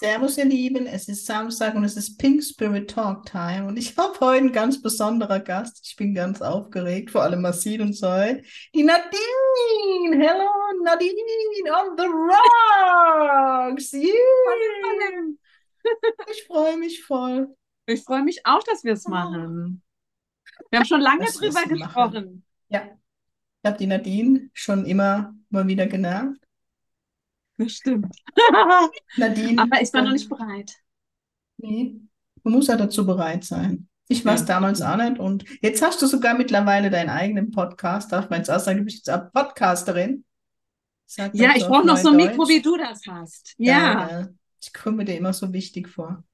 Servus, ihr Lieben. Es ist Samstag und es ist Pink Spirit Talk Time. Und ich habe heute einen ganz besonderen Gast. Ich bin ganz aufgeregt, vor allem Marcel und Zoe. Die Nadine. Hello, Nadine on the rocks. Yeah. Ich freue mich voll. Ich freue mich auch, dass wir es machen. Wir haben schon lange das drüber gesprochen. Machen. Ja. Ich habe die Nadine schon immer mal wieder genervt. Das stimmt. Nadine. Aber ich war noch nicht bereit. Nee, man muss ja dazu bereit sein. Ich war es ja. damals auch nicht. Und jetzt hast du sogar mittlerweile deinen eigenen Podcast. Darf man jetzt auch sagen, du bist jetzt auch Podcasterin? Sag ja, ich brauche noch so ein Mikro, wie du das hast. Ja. ja. Ich komme dir immer so wichtig vor.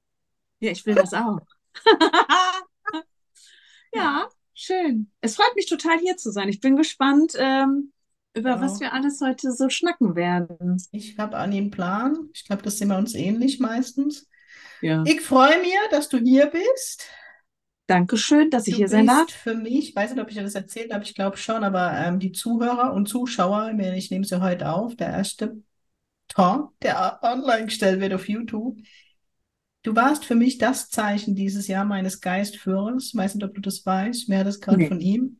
Ja, ich will das auch. ja, schön. Es freut mich total, hier zu sein. Ich bin gespannt, ähm, über ja. was wir alles heute so schnacken werden. Ich habe an einen Plan. Ich glaube, das sind wir uns ähnlich meistens. Ja. Ich freue mich, dass du hier bist. Dankeschön, dass ich du hier sein darf. Für mich, ich weiß nicht, ob ich dir das erzählt habe, ich glaube schon, aber ähm, die Zuhörer und Zuschauer, ich nehme sie heute auf, der erste Talk, der online gestellt wird auf YouTube. Du warst für mich das Zeichen dieses Jahr meines Geistführers. Ich weiß nicht, ob du das weißt. Hat das gerade nee. von ihm.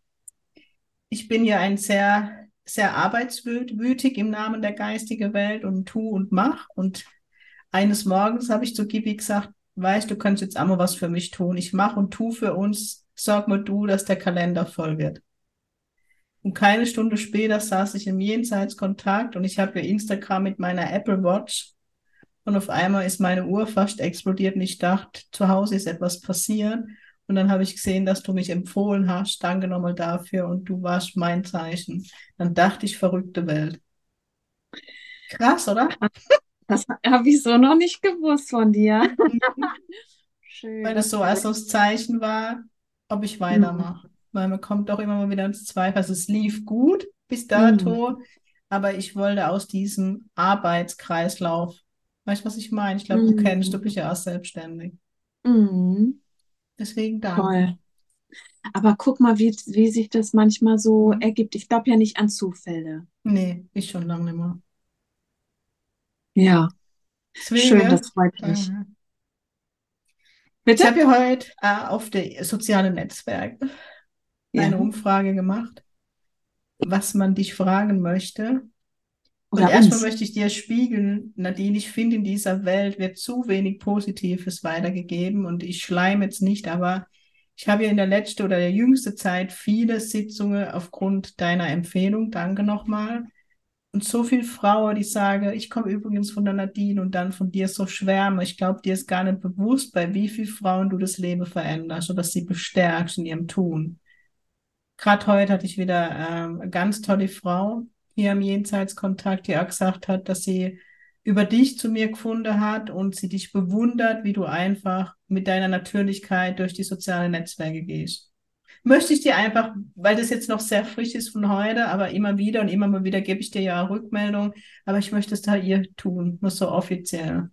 Ich bin ja ein sehr sehr arbeitswütig im Namen der geistigen Welt und tu und mach. Und eines Morgens habe ich zu Gibi gesagt, weißt du, kannst jetzt einmal was für mich tun. Ich mache und tu für uns. Sorg mal du, dass der Kalender voll wird. Und keine Stunde später saß ich im Jenseitskontakt und ich habe ja Instagram mit meiner Apple Watch. Und auf einmal ist meine Uhr fast explodiert und ich dachte, zu Hause ist etwas passiert. Und dann habe ich gesehen, dass du mich empfohlen hast. Danke nochmal dafür und du warst mein Zeichen. Dann dachte ich, verrückte Welt. Krass, oder? Das habe ich so noch nicht gewusst von dir. Schön. Weil das so als das Zeichen war, ob ich weitermache. Mhm. Weil man kommt doch immer mal wieder ins Zweifel. Also es lief gut bis dato, mhm. aber ich wollte aus diesem Arbeitskreislauf, weißt du, was ich meine? Ich glaube, mhm. du kennst, du bist ja auch selbstständig. Mhm. Deswegen da. Toll. Aber guck mal, wie, wie sich das manchmal so mhm. ergibt. Ich glaube ja nicht an Zufälle. Nee, ich schon lange nicht mehr. Ja. Deswegen, Schön, das freut mich. Mhm. Bitte? Ich habe ja heute äh, auf der sozialen Netzwerke ja. eine Umfrage gemacht, was man dich fragen möchte. Und Oder erstmal möchte ich dir spiegeln, Nadine, ich finde, in dieser Welt wird zu wenig Positives weitergegeben und ich schleime jetzt nicht, aber ich habe ja in der letzten oder der jüngsten Zeit viele Sitzungen aufgrund deiner Empfehlung, danke nochmal, und so viele Frauen, die sagen, ich komme übrigens von der Nadine und dann von dir so schwärme. Ich glaube, dir ist gar nicht bewusst, bei wie vielen Frauen du das Leben veränderst oder sie bestärkst in ihrem Tun. Gerade heute hatte ich wieder ähm, eine ganz tolle Frau, hier im Jenseitskontakt, die auch gesagt hat, dass sie über dich zu mir gefunden hat und sie dich bewundert, wie du einfach mit deiner Natürlichkeit durch die sozialen Netzwerke gehst. Möchte ich dir einfach, weil das jetzt noch sehr frisch ist von heute, aber immer wieder und immer mal wieder gebe ich dir ja Rückmeldung, aber ich möchte es da ihr tun, nur so offiziell.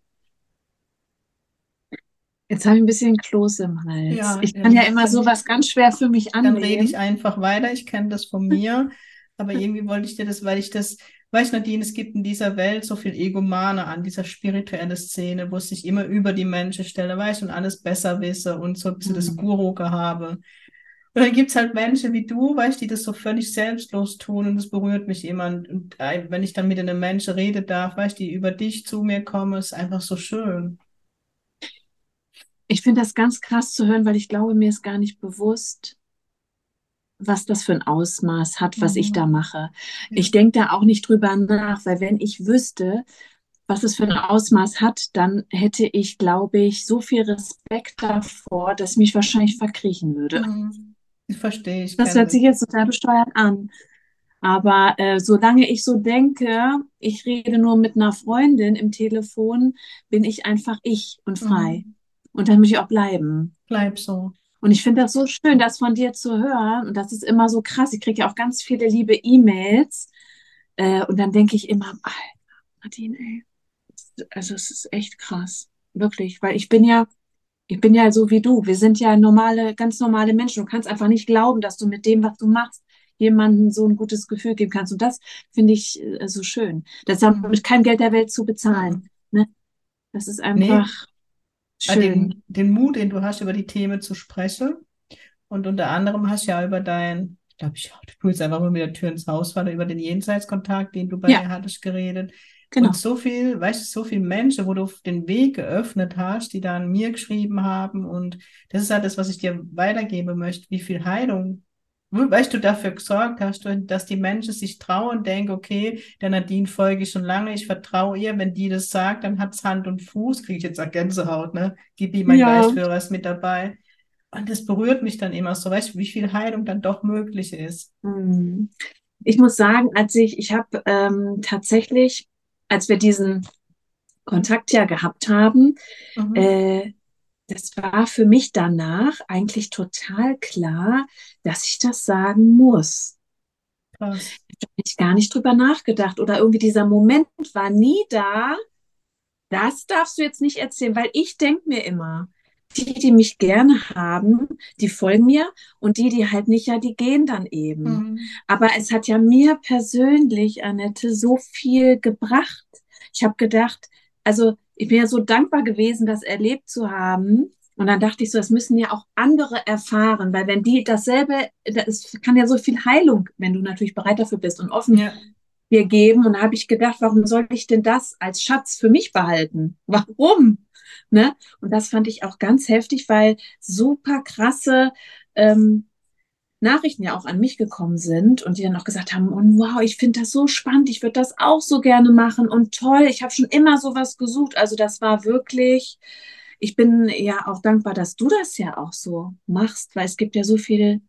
Jetzt habe ich ein bisschen Kloß im Hals. Ja, ich kann ja, ja immer sowas ganz schwer für mich annehmen. Dann rede ich einfach weiter. Ich kenne das von mir. Aber irgendwie wollte ich dir das, weil ich das, weißt Nadine, es gibt in dieser Welt so viel Egomane an, dieser spirituelle Szene, wo es sich immer über die Menschen stelle, weißt und alles besser wisse und so ein bisschen mhm. das Guru-Gehabe. Und dann gibt's halt Menschen wie du, weißt die das so völlig selbstlos tun und das berührt mich immer. Und wenn ich dann mit einem Menschen rede darf, weißt die über dich zu mir kommen, ist einfach so schön. Ich finde das ganz krass zu hören, weil ich glaube, mir ist gar nicht bewusst, was das für ein Ausmaß hat, was mhm. ich da mache. Ich denke da auch nicht drüber nach, weil wenn ich wüsste, was es für ein Ausmaß hat, dann hätte ich, glaube ich, so viel Respekt davor, dass mich wahrscheinlich verkriechen würde. Mhm. Ich verstehe. Ich das hört sich jetzt total besteuert an. Aber äh, solange ich so denke, ich rede nur mit einer Freundin im Telefon, bin ich einfach ich und frei. Mhm. Und dann muss ich auch bleiben. Bleib so. Und ich finde das so schön, das von dir zu hören. Und das ist immer so krass. Ich kriege ja auch ganz viele liebe E-Mails. Äh, und dann denke ich immer, Alter, Nadine, ey. Also es ist echt krass. Wirklich. Weil ich bin ja, ich bin ja so wie du. Wir sind ja normale, ganz normale Menschen. Du kannst einfach nicht glauben, dass du mit dem, was du machst, jemandem so ein gutes Gefühl geben kannst. Und das finde ich äh, so schön. Das hat mit keinem Geld der Welt zu bezahlen. Ne? Das ist einfach. Nee Schön. Den, den Mut, den du hast, über die Themen zu sprechen. Und unter anderem hast du ja über dein, ich glaube, ich tue jetzt einfach mal mit der Tür ins Haus, weil über den Jenseitskontakt, den du bei ja. dir hattest, geredet. Genau. Und so viel, weißt du, so viele Menschen, wo du den Weg geöffnet hast, die dann mir geschrieben haben. Und das ist halt das, was ich dir weitergeben möchte, wie viel Heilung weißt du, dafür gesorgt hast, dass die Menschen sich trauen und denken, okay, der Nadine folge ich schon lange, ich vertraue ihr, wenn die das sagt, dann hat es Hand und Fuß, kriege ich jetzt auch Gänsehaut, ne? Gib ihm mein ja. Geistführer ist mit dabei. Und das berührt mich dann immer so, weißt du, wie viel Heilung dann doch möglich ist. Hm. Ich muss sagen, als ich, ich habe ähm, tatsächlich, als wir diesen Kontakt ja gehabt haben, mhm. äh, das war für mich danach eigentlich total klar, dass ich das sagen muss. Krass. Da habe ich gar nicht drüber nachgedacht oder irgendwie dieser Moment war nie da. Das darfst du jetzt nicht erzählen, weil ich denke mir immer, die, die mich gerne haben, die folgen mir und die, die halt nicht, ja, die gehen dann eben. Mhm. Aber es hat ja mir persönlich, Annette, so viel gebracht. Ich habe gedacht, also ich bin ja so dankbar gewesen, das erlebt zu haben. Und dann dachte ich so, das müssen ja auch andere erfahren, weil wenn die dasselbe, das kann ja so viel Heilung, wenn du natürlich bereit dafür bist und offen ja. dir geben. Und da habe ich gedacht, warum soll ich denn das als Schatz für mich behalten? Warum? Ne? Und das fand ich auch ganz heftig, weil super krasse ähm, Nachrichten ja auch an mich gekommen sind und die dann auch gesagt haben, und wow, ich finde das so spannend, ich würde das auch so gerne machen und toll, ich habe schon immer sowas gesucht. Also das war wirklich, ich bin ja auch dankbar, dass du das ja auch so machst, weil es gibt ja so viele,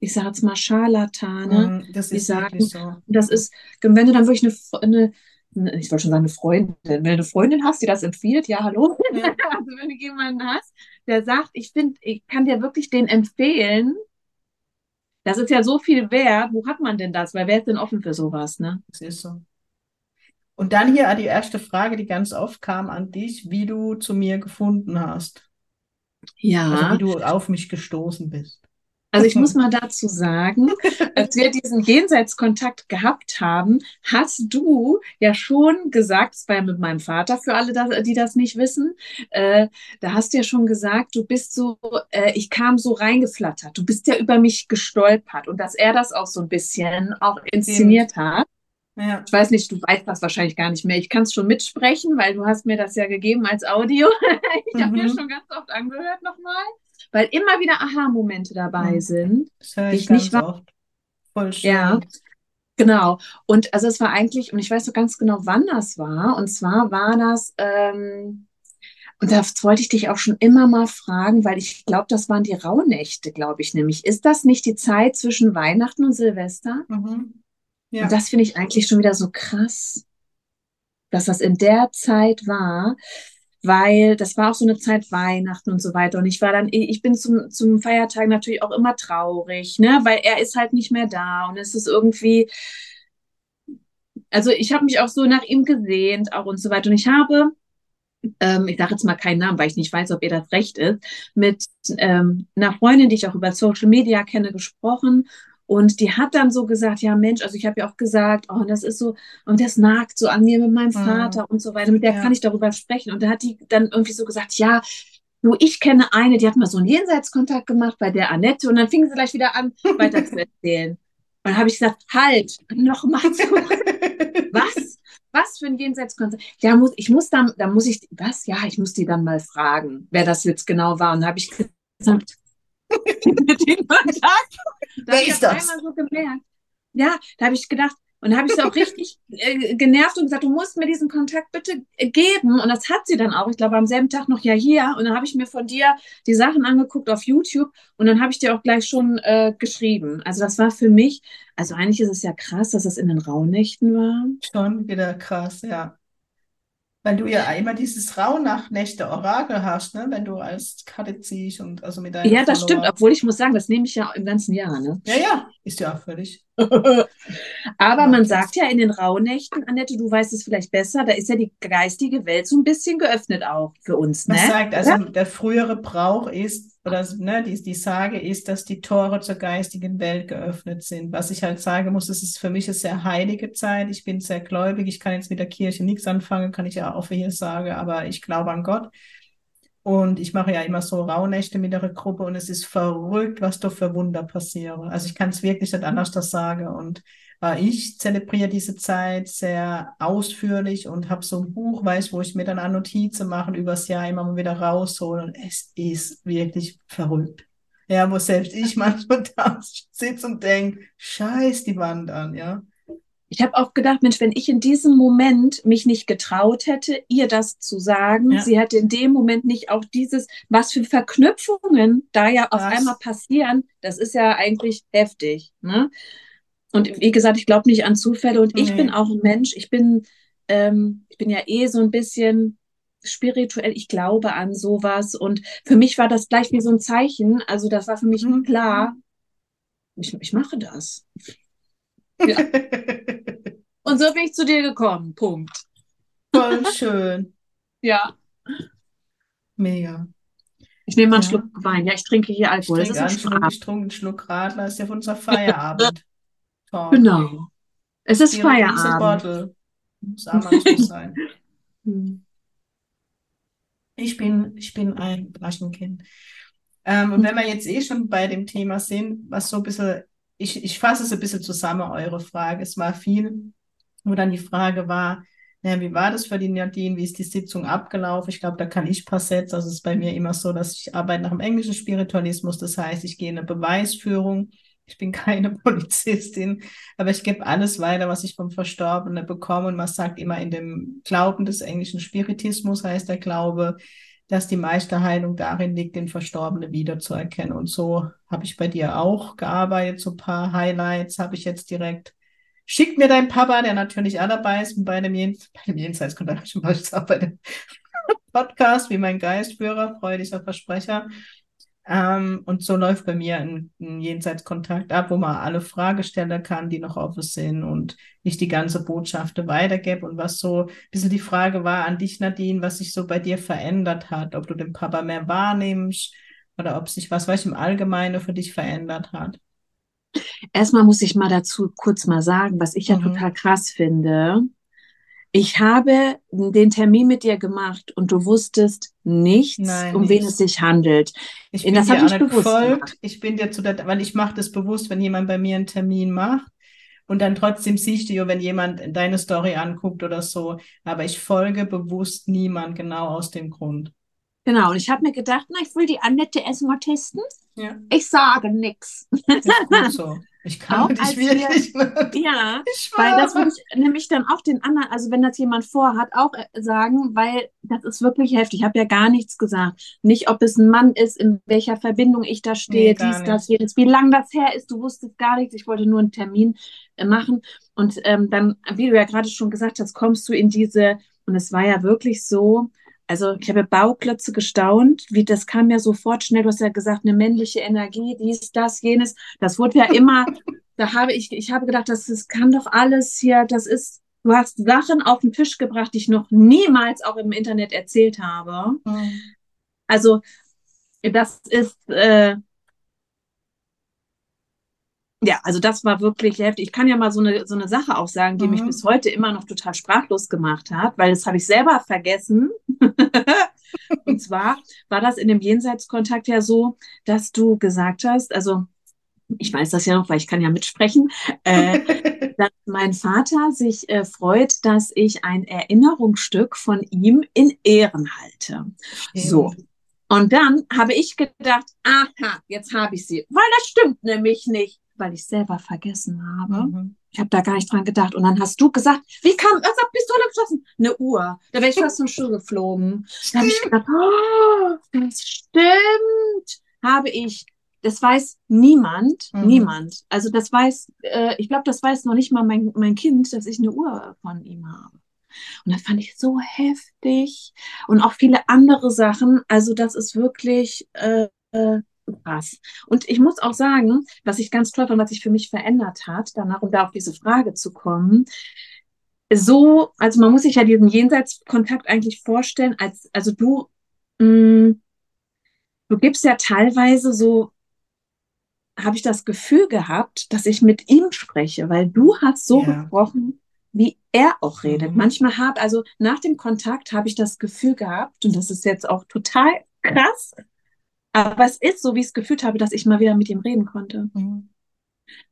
ich sage jetzt mal Scharlatane, mm, das die sagen, so. das ist, wenn du dann wirklich eine, eine ich wollte schon sagen, eine Freundin, wenn du eine Freundin hast, die das empfiehlt, ja, hallo. Ja. also wenn du jemanden hast, der sagt, ich finde, ich kann dir wirklich den empfehlen, das ist ja so viel wert. Wo hat man denn das? Weil wer ist denn offen für sowas, ne? Das ist so. Und dann hier die erste Frage, die ganz oft kam an dich, wie du zu mir gefunden hast. Ja. Also wie du auf mich gestoßen bist. Also ich muss mal dazu sagen, als wir diesen Jenseitskontakt gehabt haben, hast du ja schon gesagt, das war ja mit meinem Vater für alle, die das nicht wissen, äh, da hast du ja schon gesagt, du bist so, äh, ich kam so reingeflattert, du bist ja über mich gestolpert und dass er das auch so ein bisschen auch inszeniert hat. Ja. Ich weiß nicht, du weißt das wahrscheinlich gar nicht mehr. Ich kann es schon mitsprechen, weil du hast mir das ja gegeben als Audio. ich mhm. habe mir schon ganz oft angehört nochmal weil immer wieder Aha-Momente dabei sind, das höre ich, ich nicht war. Voll schön. Ja, genau. Und also es war eigentlich, und ich weiß so ganz genau, wann das war. Und zwar war das, ähm, und das wollte ich dich auch schon immer mal fragen, weil ich glaube, das waren die Rauhnächte, glaube ich nämlich. Ist das nicht die Zeit zwischen Weihnachten und Silvester? Mhm. Ja. Und das finde ich eigentlich schon wieder so krass, dass das in der Zeit war weil das war auch so eine Zeit Weihnachten und so weiter. Und ich war dann, ich bin zum, zum Feiertag natürlich auch immer traurig, ne, weil er ist halt nicht mehr da und es ist irgendwie, also ich habe mich auch so nach ihm gesehnt auch und so weiter. Und ich habe, ähm, ich sage jetzt mal keinen Namen, weil ich nicht weiß, ob ihr das recht ist, mit ähm, einer Freundin, die ich auch über Social Media kenne, gesprochen. Und die hat dann so gesagt, ja Mensch, also ich habe ja auch gesagt, oh, das ist so, und das nagt so an mir mit meinem mhm. Vater mhm. und so weiter, mit der ja. kann ich darüber sprechen. Und da hat die dann irgendwie so gesagt, ja, du, ich kenne eine, die hat mal so einen Jenseitskontakt gemacht bei der Annette und dann fing sie gleich wieder an, weiter zu erzählen. Und dann habe ich gesagt, halt, noch mal zu. was? Was für ein Jenseitskontakt? Ja, muss, ich muss dann, da muss ich, was? Ja, ich muss die dann mal fragen, wer das jetzt genau war. Und da habe ich gesagt, den Kontakt. Da Wer ist das? Einmal so gemerkt. Ja, da habe ich gedacht, und da habe ich sie auch richtig äh, genervt und gesagt, du musst mir diesen Kontakt bitte äh, geben. Und das hat sie dann auch. Ich glaube, am selben Tag noch ja hier. Und dann habe ich mir von dir die Sachen angeguckt auf YouTube und dann habe ich dir auch gleich schon äh, geschrieben. Also das war für mich, also eigentlich ist es ja krass, dass es in den Rauhnächten war. Schon wieder krass, ja. Weil du ja immer dieses Rauhnächte-Orakel hast, ne? wenn du als Karte ziehst und also mit deinen Ja, das Follower. stimmt, obwohl ich muss sagen, das nehme ich ja im ganzen Jahr. Ne? Ja, ja, ist ja auch völlig. Aber man sagt ja in den Rauhnächten, Annette, du weißt es vielleicht besser, da ist ja die geistige Welt so ein bisschen geöffnet auch für uns. Man ne? sagt, also ja? der frühere Brauch ist, oder ne, die, die Sage ist, dass die Tore zur geistigen Welt geöffnet sind. Was ich halt sagen muss, es ist für mich eine sehr heilige Zeit. Ich bin sehr gläubig. Ich kann jetzt mit der Kirche nichts anfangen, kann ich ja auch hier sagen, aber ich glaube an Gott. Und ich mache ja immer so Rauhnächte mit der Gruppe und es ist verrückt, was da für Wunder passieren. Also ich kann es wirklich nicht anders das sagen. Und äh, ich zelebriere diese Zeit sehr ausführlich und habe so ein Buch, weiß, wo ich mir dann Notizen mache, übers Jahr immer mal wieder rausholen. Es ist wirklich verrückt. Ja, wo selbst ich manchmal da sitze und denke, scheiß die Wand an, ja. Ich habe auch gedacht, Mensch, wenn ich in diesem Moment mich nicht getraut hätte, ihr das zu sagen, ja. sie hätte in dem Moment nicht auch dieses, was für Verknüpfungen da ja was? auf einmal passieren, das ist ja eigentlich heftig. Ne? Und wie gesagt, ich glaube nicht an Zufälle und ich bin auch ein Mensch, ich bin, ähm, ich bin ja eh so ein bisschen spirituell, ich glaube an sowas und für mich war das gleich wie so ein Zeichen, also das war für mich mhm. klar, ich, ich mache das. Ja. Und so bin ich zu dir gekommen. Punkt. Voll schön. ja. Mega. Ich nehme mal einen ja. Schluck Wein. Ja, ich trinke hier Alkohol. Ich trinke, einen Schluck, ich trinke einen Schluck Radler. Das ist ja für unser Feierabend. genau. Es ist Hier Feierabend. Muss auch manchmal sein. Hm. Ich bin, ich bin ein Flaschenkind. Ähm, und wenn wir jetzt eh schon bei dem Thema sind, was so ein bisschen ich, ich fasse es ein bisschen zusammen, eure Frage. Es war viel, wo dann die Frage war, ja, wie war das für die Nadine? Wie ist die Sitzung abgelaufen? Ich glaube, da kann ich paar Sätze. Also es ist bei mir immer so, dass ich arbeite nach dem englischen Spiritualismus. Das heißt, ich gehe in eine Beweisführung. Ich bin keine Polizistin, aber ich gebe alles weiter, was ich vom Verstorbenen bekomme. Und man sagt immer in dem Glauben des englischen Spiritismus heißt der Glaube, dass die Meisterheilung darin liegt, den Verstorbenen wiederzuerkennen. Und so habe ich bei dir auch gearbeitet. So ein paar Highlights habe ich jetzt direkt. Schickt mir dein Papa, der natürlich auch dabei ist, bei dem, Jens bei dem Jenseitskontakt, schon bei dem Podcast, wie mein Geistführer, freudiger Versprecher. Ähm, und so läuft bei mir ein, ein Jenseitskontakt ab, wo man alle Fragen stellen kann, die noch offen sind und ich die ganze Botschaft weitergebe. Und was so ein bisschen die Frage war an dich, Nadine, was sich so bei dir verändert hat, ob du den Papa mehr wahrnimmst oder ob sich was, was im Allgemeinen für dich verändert hat. Erstmal muss ich mal dazu kurz mal sagen, was ich ja mhm. total krass finde ich habe den Termin mit dir gemacht und du wusstest nichts, Nein, um wen es sich handelt. Ich bin das dir auch nicht gefolgt. Ich bin dir zu der, weil ich mache das bewusst, wenn jemand bei mir einen Termin macht. Und dann trotzdem siehst du wenn jemand deine Story anguckt oder so. Aber ich folge bewusst niemand genau aus dem Grund. Genau, und ich habe mir gedacht, na, ich will die Annette erstmal testen. Ja. Ich sage nichts. so. Ich kann dich wirklich. Wir, ja, weil das würde ich nämlich dann auch den anderen, also wenn das jemand vorhat, auch äh, sagen, weil das ist wirklich heftig. Ich habe ja gar nichts gesagt. Nicht, ob es ein Mann ist, in welcher Verbindung ich da stehe, nee, dies, das, jedes, wie lang das her ist. Du wusstest gar nichts. Ich wollte nur einen Termin äh, machen. Und ähm, dann, wie du ja gerade schon gesagt hast, kommst du in diese, und es war ja wirklich so, also ich habe Bauklötze gestaunt, wie das kam ja sofort schnell, du hast ja gesagt, eine männliche Energie, dies, das, jenes. Das wurde ja immer, da habe ich, ich habe gedacht, das, das kann doch alles hier, das ist, du hast Sachen auf den Tisch gebracht, die ich noch niemals auch im Internet erzählt habe. Mhm. Also das ist, äh, ja, also das war wirklich heftig. Ich kann ja mal so eine, so eine Sache auch sagen, die mhm. mich bis heute immer noch total sprachlos gemacht hat, weil das habe ich selber vergessen. und zwar war das in dem Jenseitskontakt ja so, dass du gesagt hast, also ich weiß das ja noch, weil ich kann ja mitsprechen, äh, dass mein Vater sich äh, freut, dass ich ein Erinnerungsstück von ihm in Ehren halte. Mhm. So. Und dann habe ich gedacht, aha, jetzt habe ich sie, weil das stimmt nämlich nicht weil ich selber vergessen habe. Mhm. Ich habe da gar nicht dran gedacht. Und dann hast du gesagt, wie kam, was hat Pistole geschossen? Eine Uhr. Da wäre ich fast zum Stuhl geflogen. Da habe ich gedacht, oh, das stimmt. Habe ich. Das weiß niemand, mhm. niemand. Also das weiß, äh, ich glaube, das weiß noch nicht mal mein, mein Kind, dass ich eine Uhr von ihm habe. Und das fand ich so heftig. Und auch viele andere Sachen. Also das ist wirklich äh, äh, krass. Und ich muss auch sagen, was ich ganz toll fand, was sich für mich verändert hat, danach, um da auf diese Frage zu kommen, so, also man muss sich ja diesen Jenseitskontakt eigentlich vorstellen, als, also du, mh, mm, du gibst ja teilweise so, habe ich das Gefühl gehabt, dass ich mit ihm spreche, weil du hast so ja. gesprochen, wie er auch redet. Mhm. Manchmal habe, also nach dem Kontakt habe ich das Gefühl gehabt, und das ist jetzt auch total krass, aber es ist so, wie ich es gefühlt habe, dass ich mal wieder mit ihm reden konnte. Mhm.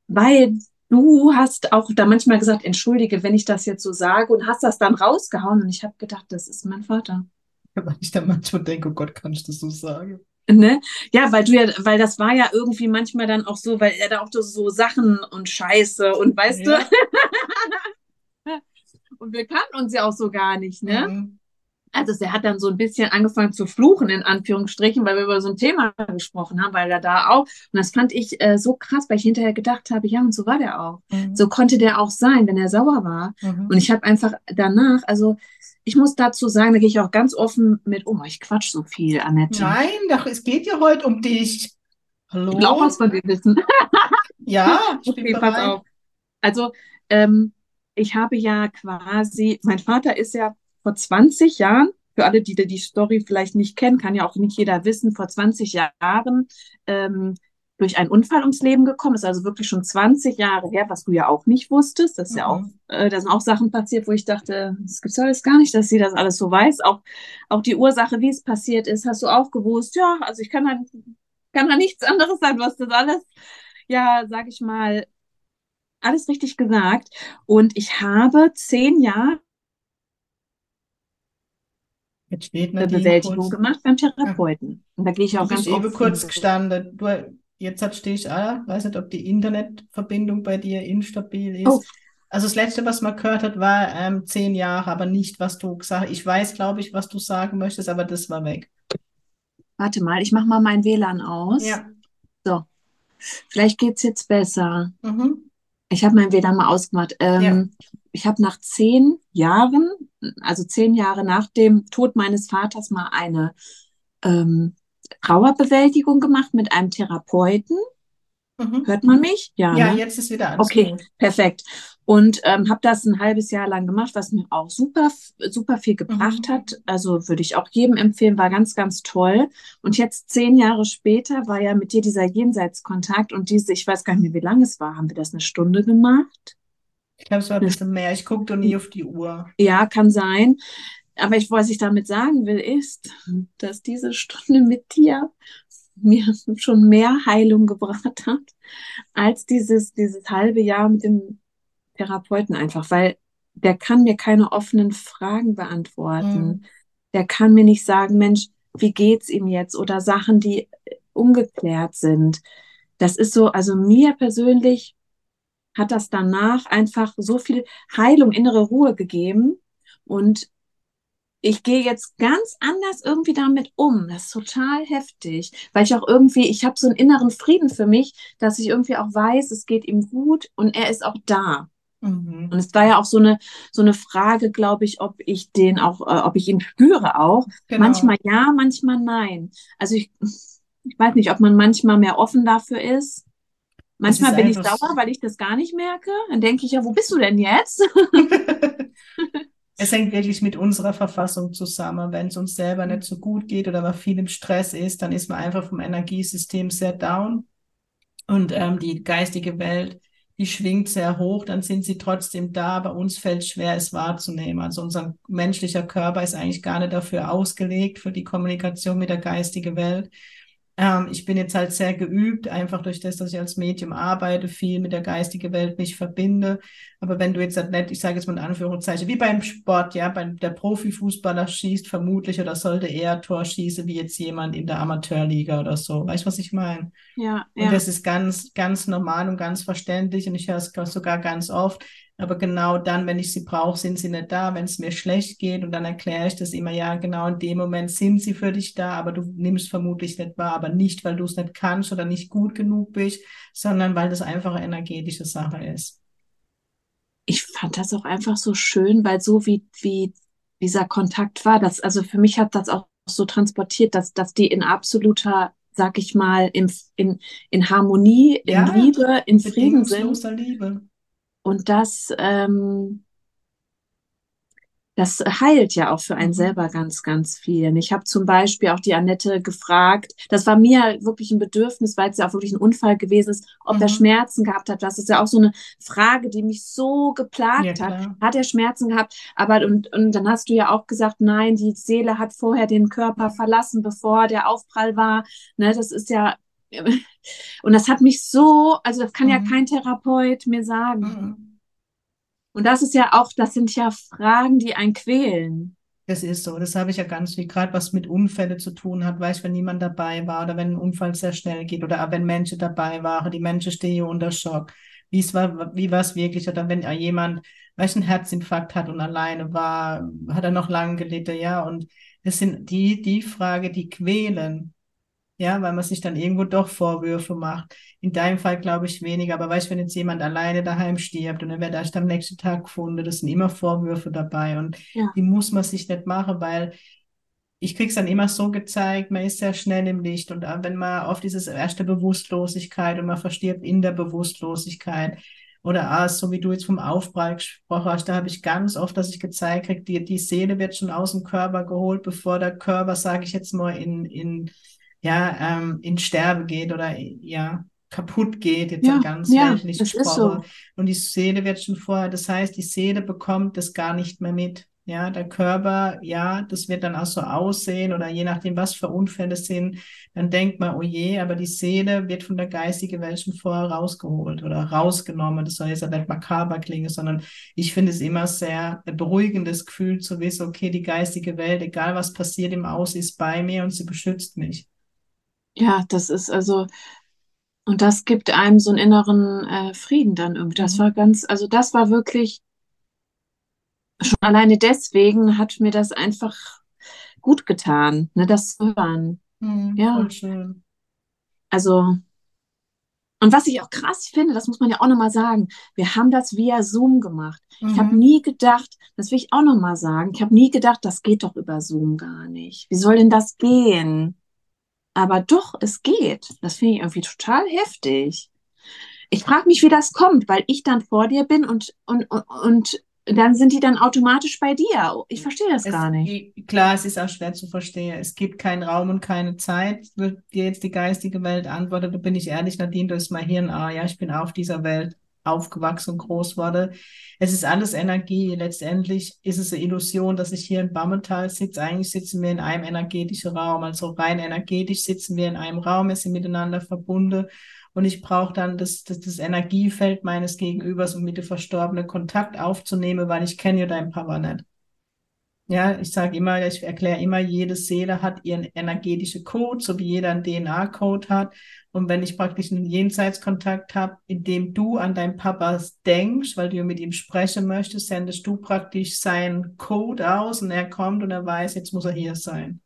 Weil du hast auch da manchmal gesagt, entschuldige, wenn ich das jetzt so sage und hast das dann rausgehauen und ich habe gedacht, das ist mein Vater. Weil ich dann manchmal denke, oh Gott, kann ich das so sagen? Ne? Ja, weil du ja, weil das war ja irgendwie manchmal dann auch so, weil er da auch so Sachen und Scheiße und weißt ja. du. und wir kannten uns ja auch so gar nicht, ne? Mhm. Also er hat dann so ein bisschen angefangen zu fluchen, in Anführungsstrichen, weil wir über so ein Thema gesprochen haben, weil er da auch, und das fand ich äh, so krass, weil ich hinterher gedacht habe, ja, und so war der auch. Mhm. So konnte der auch sein, wenn er sauer war. Mhm. Und ich habe einfach danach, also ich muss dazu sagen, da gehe ich auch ganz offen mit um. Ich quatsch so viel, Annette. Nein, doch, es geht ja heute um dich. Hallo? Ich glaube, was von dir wissen. ja, okay, pass auf. Also, ähm, ich habe ja quasi, mein Vater ist ja vor 20 Jahren, für alle, die die Story vielleicht nicht kennen, kann ja auch nicht jeder wissen, vor 20 Jahren ähm, durch einen Unfall ums Leben gekommen. ist also wirklich schon 20 Jahre her, was du ja auch nicht wusstest. Das ist mhm. ja auch, äh, da sind auch Sachen passiert, wo ich dachte, das gibt's ja alles gar nicht, dass sie das alles so weiß. Auch, auch die Ursache, wie es passiert ist, hast du auch gewusst. Ja, also ich kann da, kann da nichts anderes sagen, was das alles, ja, sag ich mal, alles richtig gesagt. Und ich habe zehn Jahre Jetzt steht eine Bewältigung gemacht beim Therapeuten. Ja. Und da gehe ich auch du ganz Ich eben kurz gestanden. Du, jetzt hat stehe ich ah, weiß nicht, ob die Internetverbindung bei dir instabil ist. Oh. Also das letzte, was man gehört hat, war ähm, zehn Jahre, aber nicht, was du gesagt hast. Ich weiß, glaube ich, was du sagen möchtest, aber das war weg. Warte mal, ich mache mal mein WLAN aus. Ja. So. Vielleicht geht es jetzt besser. Mhm. Ich habe mein WLAN mal ausgemacht. Ähm, ja. Ich habe nach zehn Jahren also zehn Jahre nach dem Tod meines Vaters mal eine ähm, Trauerbewältigung gemacht mit einem Therapeuten. Mhm. Hört man mich? Ja, ja ne? jetzt ist wieder alles Okay, gut. perfekt. Und ähm, habe das ein halbes Jahr lang gemacht, was mir auch super, super viel gebracht mhm. hat. Also würde ich auch jedem empfehlen, war ganz, ganz toll. Und jetzt zehn Jahre später war ja mit dir dieser Jenseitskontakt und diese, ich weiß gar nicht mehr, wie lange es war, haben wir das eine Stunde gemacht? Ich glaube, es war ein bisschen mehr. Ich gucke doch nie auf die Uhr. Ja, kann sein. Aber ich, was ich damit sagen will, ist, dass diese Stunde mit dir mir schon mehr Heilung gebracht hat, als dieses, dieses halbe Jahr mit dem Therapeuten einfach, weil der kann mir keine offenen Fragen beantworten. Mhm. Der kann mir nicht sagen, Mensch, wie geht's ihm jetzt? Oder Sachen, die ungeklärt sind. Das ist so, also mir persönlich hat das danach einfach so viel Heilung, innere Ruhe gegeben. Und ich gehe jetzt ganz anders irgendwie damit um. Das ist total heftig, weil ich auch irgendwie, ich habe so einen inneren Frieden für mich, dass ich irgendwie auch weiß, es geht ihm gut und er ist auch da. Mhm. Und es war ja auch so eine so eine Frage, glaube ich, ob ich den auch, äh, ob ich ihn spüre auch. Genau. Manchmal ja, manchmal nein. Also ich, ich weiß nicht, ob man manchmal mehr offen dafür ist Manchmal bin ich sauer, weil ich das gar nicht merke. Dann denke ich ja, wo bist du denn jetzt? es hängt wirklich mit unserer Verfassung zusammen. Wenn es uns selber nicht so gut geht oder man viel im Stress ist, dann ist man einfach vom Energiesystem sehr down. Und ähm, die geistige Welt, die schwingt sehr hoch, dann sind sie trotzdem da. Bei uns fällt schwer, es wahrzunehmen. Also unser menschlicher Körper ist eigentlich gar nicht dafür ausgelegt, für die Kommunikation mit der geistigen Welt. Ähm, ich bin jetzt halt sehr geübt, einfach durch das, dass ich als Medium arbeite, viel mit der geistigen Welt mich verbinde. Aber wenn du jetzt halt nicht, ich sage jetzt mal in Anführungszeichen, wie beim Sport, ja, beim der Profifußballer schießt vermutlich oder sollte eher Tor schießen wie jetzt jemand in der Amateurliga oder so. Weißt du, was ich meine? Ja, ja. Und das ist ganz, ganz normal und ganz verständlich und ich höre es sogar ganz oft. Aber genau dann, wenn ich sie brauche, sind sie nicht da, wenn es mir schlecht geht. Und dann erkläre ich das immer, ja, genau in dem Moment sind sie für dich da, aber du nimmst vermutlich nicht wahr, aber nicht, weil du es nicht kannst oder nicht gut genug bist, sondern weil das einfach eine energetische Sache ist. ich fand das auch einfach so schön, weil so wie, wie dieser Kontakt war, das, also für mich hat das auch so transportiert, dass, dass die in absoluter, sag ich mal, in, in, in Harmonie, in Ja, Liebe, in Frieden sind. Liebe. Und das, ähm, das heilt ja auch für einen Mhm. selber ganz, ganz viel. Und Ich habe zum Beispiel auch die Annette gefragt, das war mir wirklich ein Bedürfnis, weil es ja auch wirklich ein Unfall gewesen ist, ob er Mhm. Schmerzen gehabt hat. Das ist ja auch so eine Frage, die mich so Ja, geplagt hat. klar. Hat er Schmerzen gehabt? Aber und, und dann hast du ja auch gesagt, nein, die Seele hat vorher den Körper verlassen, bevor der Aufprall war. Ne, das ist ja, und das hat mich so, also das kann ja Mhm. kein Therapeut mir sagen. Mhm. Und das ist ja auch, das sind ja Fragen, die einen quälen. Das ist so. Das habe ich ja ganz viel, gerade was mit Unfällen zu tun hat, weißt, wenn niemand dabei war oder wenn ein Unfall sehr schnell geht oder wenn Menschen dabei waren, die Menschen stehen unter Schock. Wie es war, wie war es wirklich? Oder wenn jemand, weißt, einen Herzinfarkt hat und alleine war, hat er noch lange gelitten, ja. Und das sind die, die Frage, die quälen. Ja, weil man sich dann irgendwo doch Vorwürfe macht. In deinem Fall glaube ich weniger, aber weißt, wenn jetzt jemand alleine daheim stirbt und er wird erst am nächsten Tag gefunden, das sind immer Vorwürfe dabei und Ja. die muss man sich nicht machen, weil ich krieg's dann immer so gezeigt, man ist sehr schnell im Licht und äh, wenn man auf dieses erste Bewusstlosigkeit und man verstirbt in der Bewusstlosigkeit oder ah, so wie du jetzt vom Aufprall gesprochen hast, da habe ich ganz oft, dass ich gezeigt krieg, die, die Seele wird schon aus dem Körper geholt, bevor der Körper, sage ich jetzt mal, in, in ja, ähm, in Sterbe geht oder ja, kaputt geht, jetzt Ja, ganz ja, weltlich ist so. gesprochen. Und die Seele wird schon vorher, das heißt, die Seele bekommt das gar nicht mehr mit. Ja, der Körper, ja, das wird dann auch so aussehen oder je nachdem, was für Unfälle sind, dann denkt man, oh je, aber die Seele wird von der geistigen Welt schon vorher rausgeholt oder rausgenommen. Das soll jetzt ja nicht makaber klingen, sondern ich finde es immer sehr beruhigendes Gefühl zu wissen, okay, die geistige Welt, egal was passiert im Aus, ist bei mir und sie beschützt mich. Ja, das ist also, und das gibt einem so einen inneren äh, Frieden dann irgendwie. Das Mhm. war ganz, also das war wirklich, schon alleine deswegen hat mir das einfach gut getan, ne, das zu hören. Mhm, Ja, voll schön. also, und was ich auch krass finde, das muss man ja auch nochmal sagen, wir haben das via Zoom gemacht. Ich habe Mhm. nie gedacht, das will ich auch nochmal sagen, ich habe nie gedacht, das geht doch über Zoom gar nicht. Wie soll denn das gehen? Aber doch, es geht. Das finde ich irgendwie total heftig. Ich frage mich, wie das kommt, weil ich dann vor dir bin und, und, und, und dann sind die dann automatisch bei dir. Ich verstehe das Es, gar nicht. klar, es ist auch schwer zu verstehen. Es gibt keinen Raum und keine Zeit. Wird dir jetzt die geistige Welt antworten, da bin ich ehrlich, Nadine, das ist mein Hirn. Ah, ja, ich bin auf dieser Welt aufgewachsen und groß wurde. Es ist alles Energie. Letztendlich ist es eine Illusion, dass ich hier in Bammental sitze. Eigentlich sitzen wir in einem energetischen Raum. Also rein energetisch sitzen wir in einem Raum, wir sind miteinander verbunden. Und ich brauche dann das, das, das Energiefeld meines Gegenübers, um mit dem Verstorbenen Kontakt aufzunehmen, weil ich kenne ja deinen Papa nicht. Ja, ich sage immer, ich erkläre immer, jede Seele hat ihren energetischen Code, so wie jeder einen DNA-Code hat. Und wenn ich praktisch einen Jenseitskontakt habe, indem du an deinen Papa denkst, weil du mit ihm sprechen möchtest, sendest du praktisch seinen Code aus und er kommt und er weiß, jetzt muss er hier sein.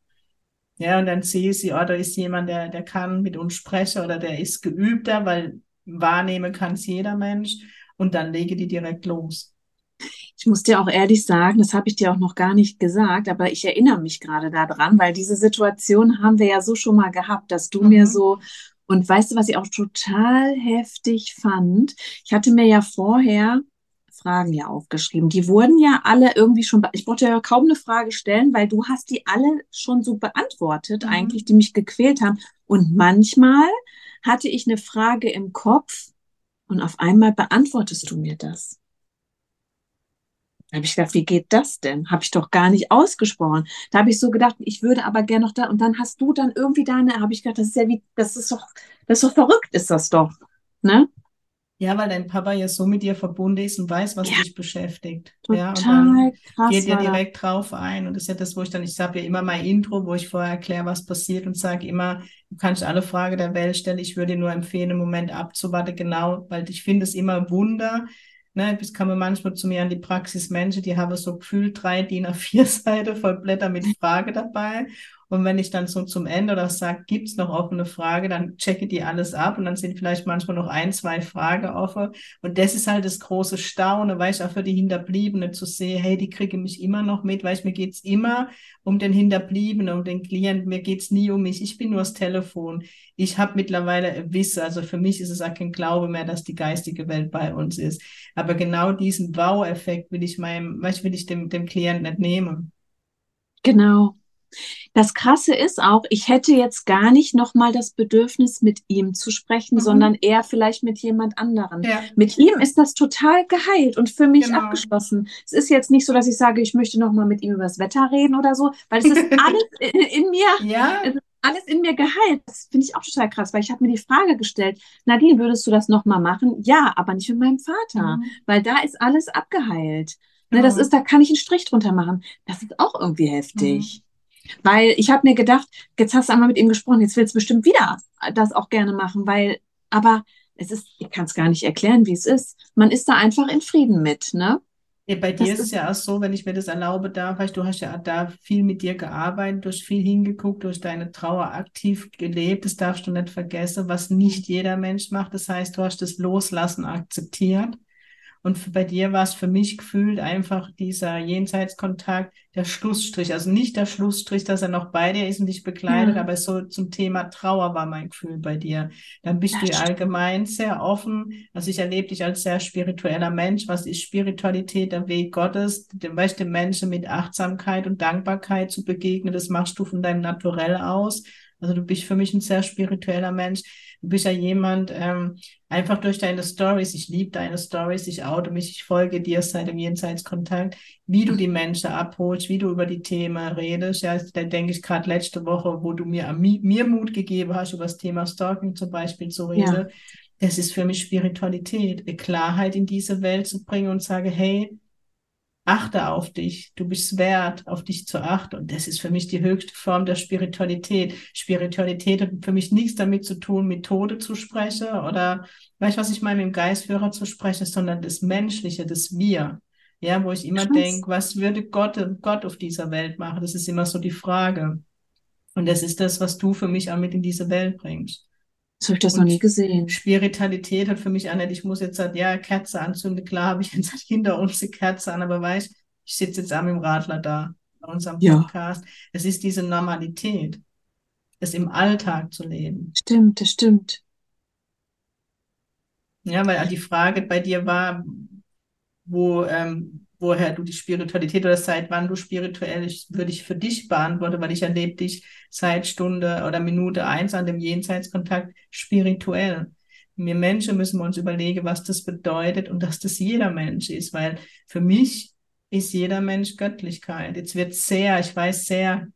Ja, und dann sehe sie, oh, da ist jemand, der, der kann mit uns sprechen oder der ist geübter, weil wahrnehmen kann es jeder Mensch. Und dann lege die direkt los. Ich muss dir auch ehrlich sagen, das habe ich dir auch noch gar nicht gesagt, aber ich erinnere mich gerade daran, weil diese Situation haben wir ja so schon mal gehabt, dass du mir Mhm. so, und weißt du, was ich auch total heftig fand? Ich hatte mir ja vorher Fragen ja aufgeschrieben. Die wurden ja alle irgendwie schon, ich brauchte ja kaum eine Frage stellen, weil du hast die alle schon so beantwortet, Mhm. eigentlich, die mich gequält haben. Und manchmal hatte ich eine Frage im Kopf und auf einmal beantwortest du mir das. Da habe ich gedacht, wie geht das denn? Habe ich doch gar nicht ausgesprochen. Da habe ich so gedacht, ich würde aber gerne noch da. Und dann hast du dann irgendwie deine, habe ich gedacht, das ist ja wie, das ist doch, das ist doch verrückt, ist das doch. Ne? Ja, weil dein Papa ja so mit dir verbunden ist und weiß, was Ja. dich beschäftigt. Ja, und dann Total krass geht das. direkt drauf ein. Und das ist ja das, wo ich dann, ich habe ja immer mein Intro, wo ich vorher erkläre, was passiert und sage immer, du kannst alle Fragen der Welt stellen. Ich würde dir nur empfehlen, einen Moment abzuwarten, genau, weil ich finde es immer Wunder. Ne, das kann man manchmal zu mir an die Praxis Menschen, die haben so gefühlt drei DIN A4 Seiten voll Blätter mit Frage dabei. Und wenn ich dann so zum Ende oder sage, gibt's noch offene Frage, dann checke die alles ab und dann sind vielleicht manchmal noch ein, zwei Fragen offen. Und das ist halt das große Staunen, weil ich auch für die Hinterbliebenen zu sehen, hey, die kriege mich immer noch mit, weil ich, mir geht's immer um den Hinterbliebenen, um den Klienten, mir geht's nie um mich. Ich bin nur das Telefon. Ich habe mittlerweile Wissen, also für mich ist es auch kein Glaube mehr, dass die geistige Welt bei uns ist. Aber genau diesen Wow-Effekt will ich meinem, was will ich dem, dem Klienten nicht nehmen. Genau. Das Krasse ist auch, ich hätte jetzt gar nicht nochmal das Bedürfnis, mit ihm zu sprechen, mhm. sondern eher vielleicht mit jemand anderem. Ja. Mit ihm ist das total geheilt und für mich genau. abgeschlossen. Es ist jetzt nicht so, dass ich sage, ich möchte nochmal mit ihm über das Wetter reden oder so, weil es ist alles in, in mir, ja. alles in mir geheilt. Das finde ich auch total krass, weil ich habe mir die Frage gestellt, Nadine, würdest du das nochmal machen? Ja, aber nicht mit meinem Vater, mhm. weil da ist alles abgeheilt. Ne, das ist, da kann ich einen Strich drunter machen. Das ist auch irgendwie heftig. Mhm. Weil ich habe mir gedacht, jetzt hast du einmal mit ihm gesprochen, jetzt willst du bestimmt wieder das auch gerne machen, weil, aber es ist, ich kann es gar nicht erklären, wie es ist. Man ist da einfach in Frieden mit, ne? Ja, bei dir ist es ja auch so, wenn ich mir das erlaube darf, weil du hast ja da viel mit dir gearbeitet, durch viel hingeguckt, durch deine Trauer aktiv gelebt. Das darfst du nicht vergessen, was nicht jeder Mensch macht. Das heißt, du hast das Loslassen akzeptiert. Und bei dir war es für mich gefühlt einfach dieser Jenseitskontakt, der Schlussstrich. Also nicht der Schlussstrich, dass er noch bei dir ist und dich begleitet, ja. aber so zum Thema Trauer war mein Gefühl bei dir. Dann bist ja, du allgemein sehr offen. Also ich erlebe dich als sehr spiritueller Mensch. Was ist Spiritualität? Der Weg Gottes, dem, weißt, dem Menschen mit Achtsamkeit und Dankbarkeit zu begegnen. Das machst du von deinem Naturell aus. Also du bist für mich ein sehr spiritueller Mensch. Du bist ja jemand, ähm, einfach durch deine Stories, ich liebe deine Stories, ich oute mich, ich folge dir seit dem Jenseitskontakt, wie du die Menschen abholst, wie du über die Themen redest. Ja, da denke ich gerade letzte Woche, wo du mir, mir Mut gegeben hast, über das Thema Stalking zum Beispiel zu reden. Ja. Das ist für mich Spiritualität, Klarheit in diese Welt zu bringen und sage, hey, achte auf dich, du bist wert, auf dich zu achten. Und das ist für mich die höchste Form der Spiritualität. Spiritualität hat für mich nichts damit zu tun, Methode zu sprechen oder, weißt du, was ich meine, mit dem Geistführer zu sprechen, sondern das Menschliche, das Wir. Ja, wo ich immer denke, was würde Gott, Gott auf dieser Welt machen? Das ist immer so die Frage. Und das ist das, was du für mich auch mit in diese Welt bringst. So habe ich das und noch nie gesehen. Spiritualität hat für mich auch nicht, ich muss jetzt halt, ja, Kerze anzünden. Klar habe ich jetzt halt hinter uns die Kerze an, aber weißt, ich sitze jetzt am im Radler da, bei unserem ja. Podcast. Es ist diese Normalität, es im Alltag zu leben. Stimmt, das stimmt. Ja, weil die Frage bei dir war, wo, ähm, woher du die Spiritualität oder seit wann du spirituell, würde ich für dich beantworten, weil ich erlebe dich seit Stunde oder Minute eins an dem Jenseitskontakt spirituell. Wir Menschen müssen wir uns überlegen, was das bedeutet und dass das jeder Mensch ist, weil für mich ist jeder Mensch Göttlichkeit. Jetzt wird sehr, ich weiß, sehr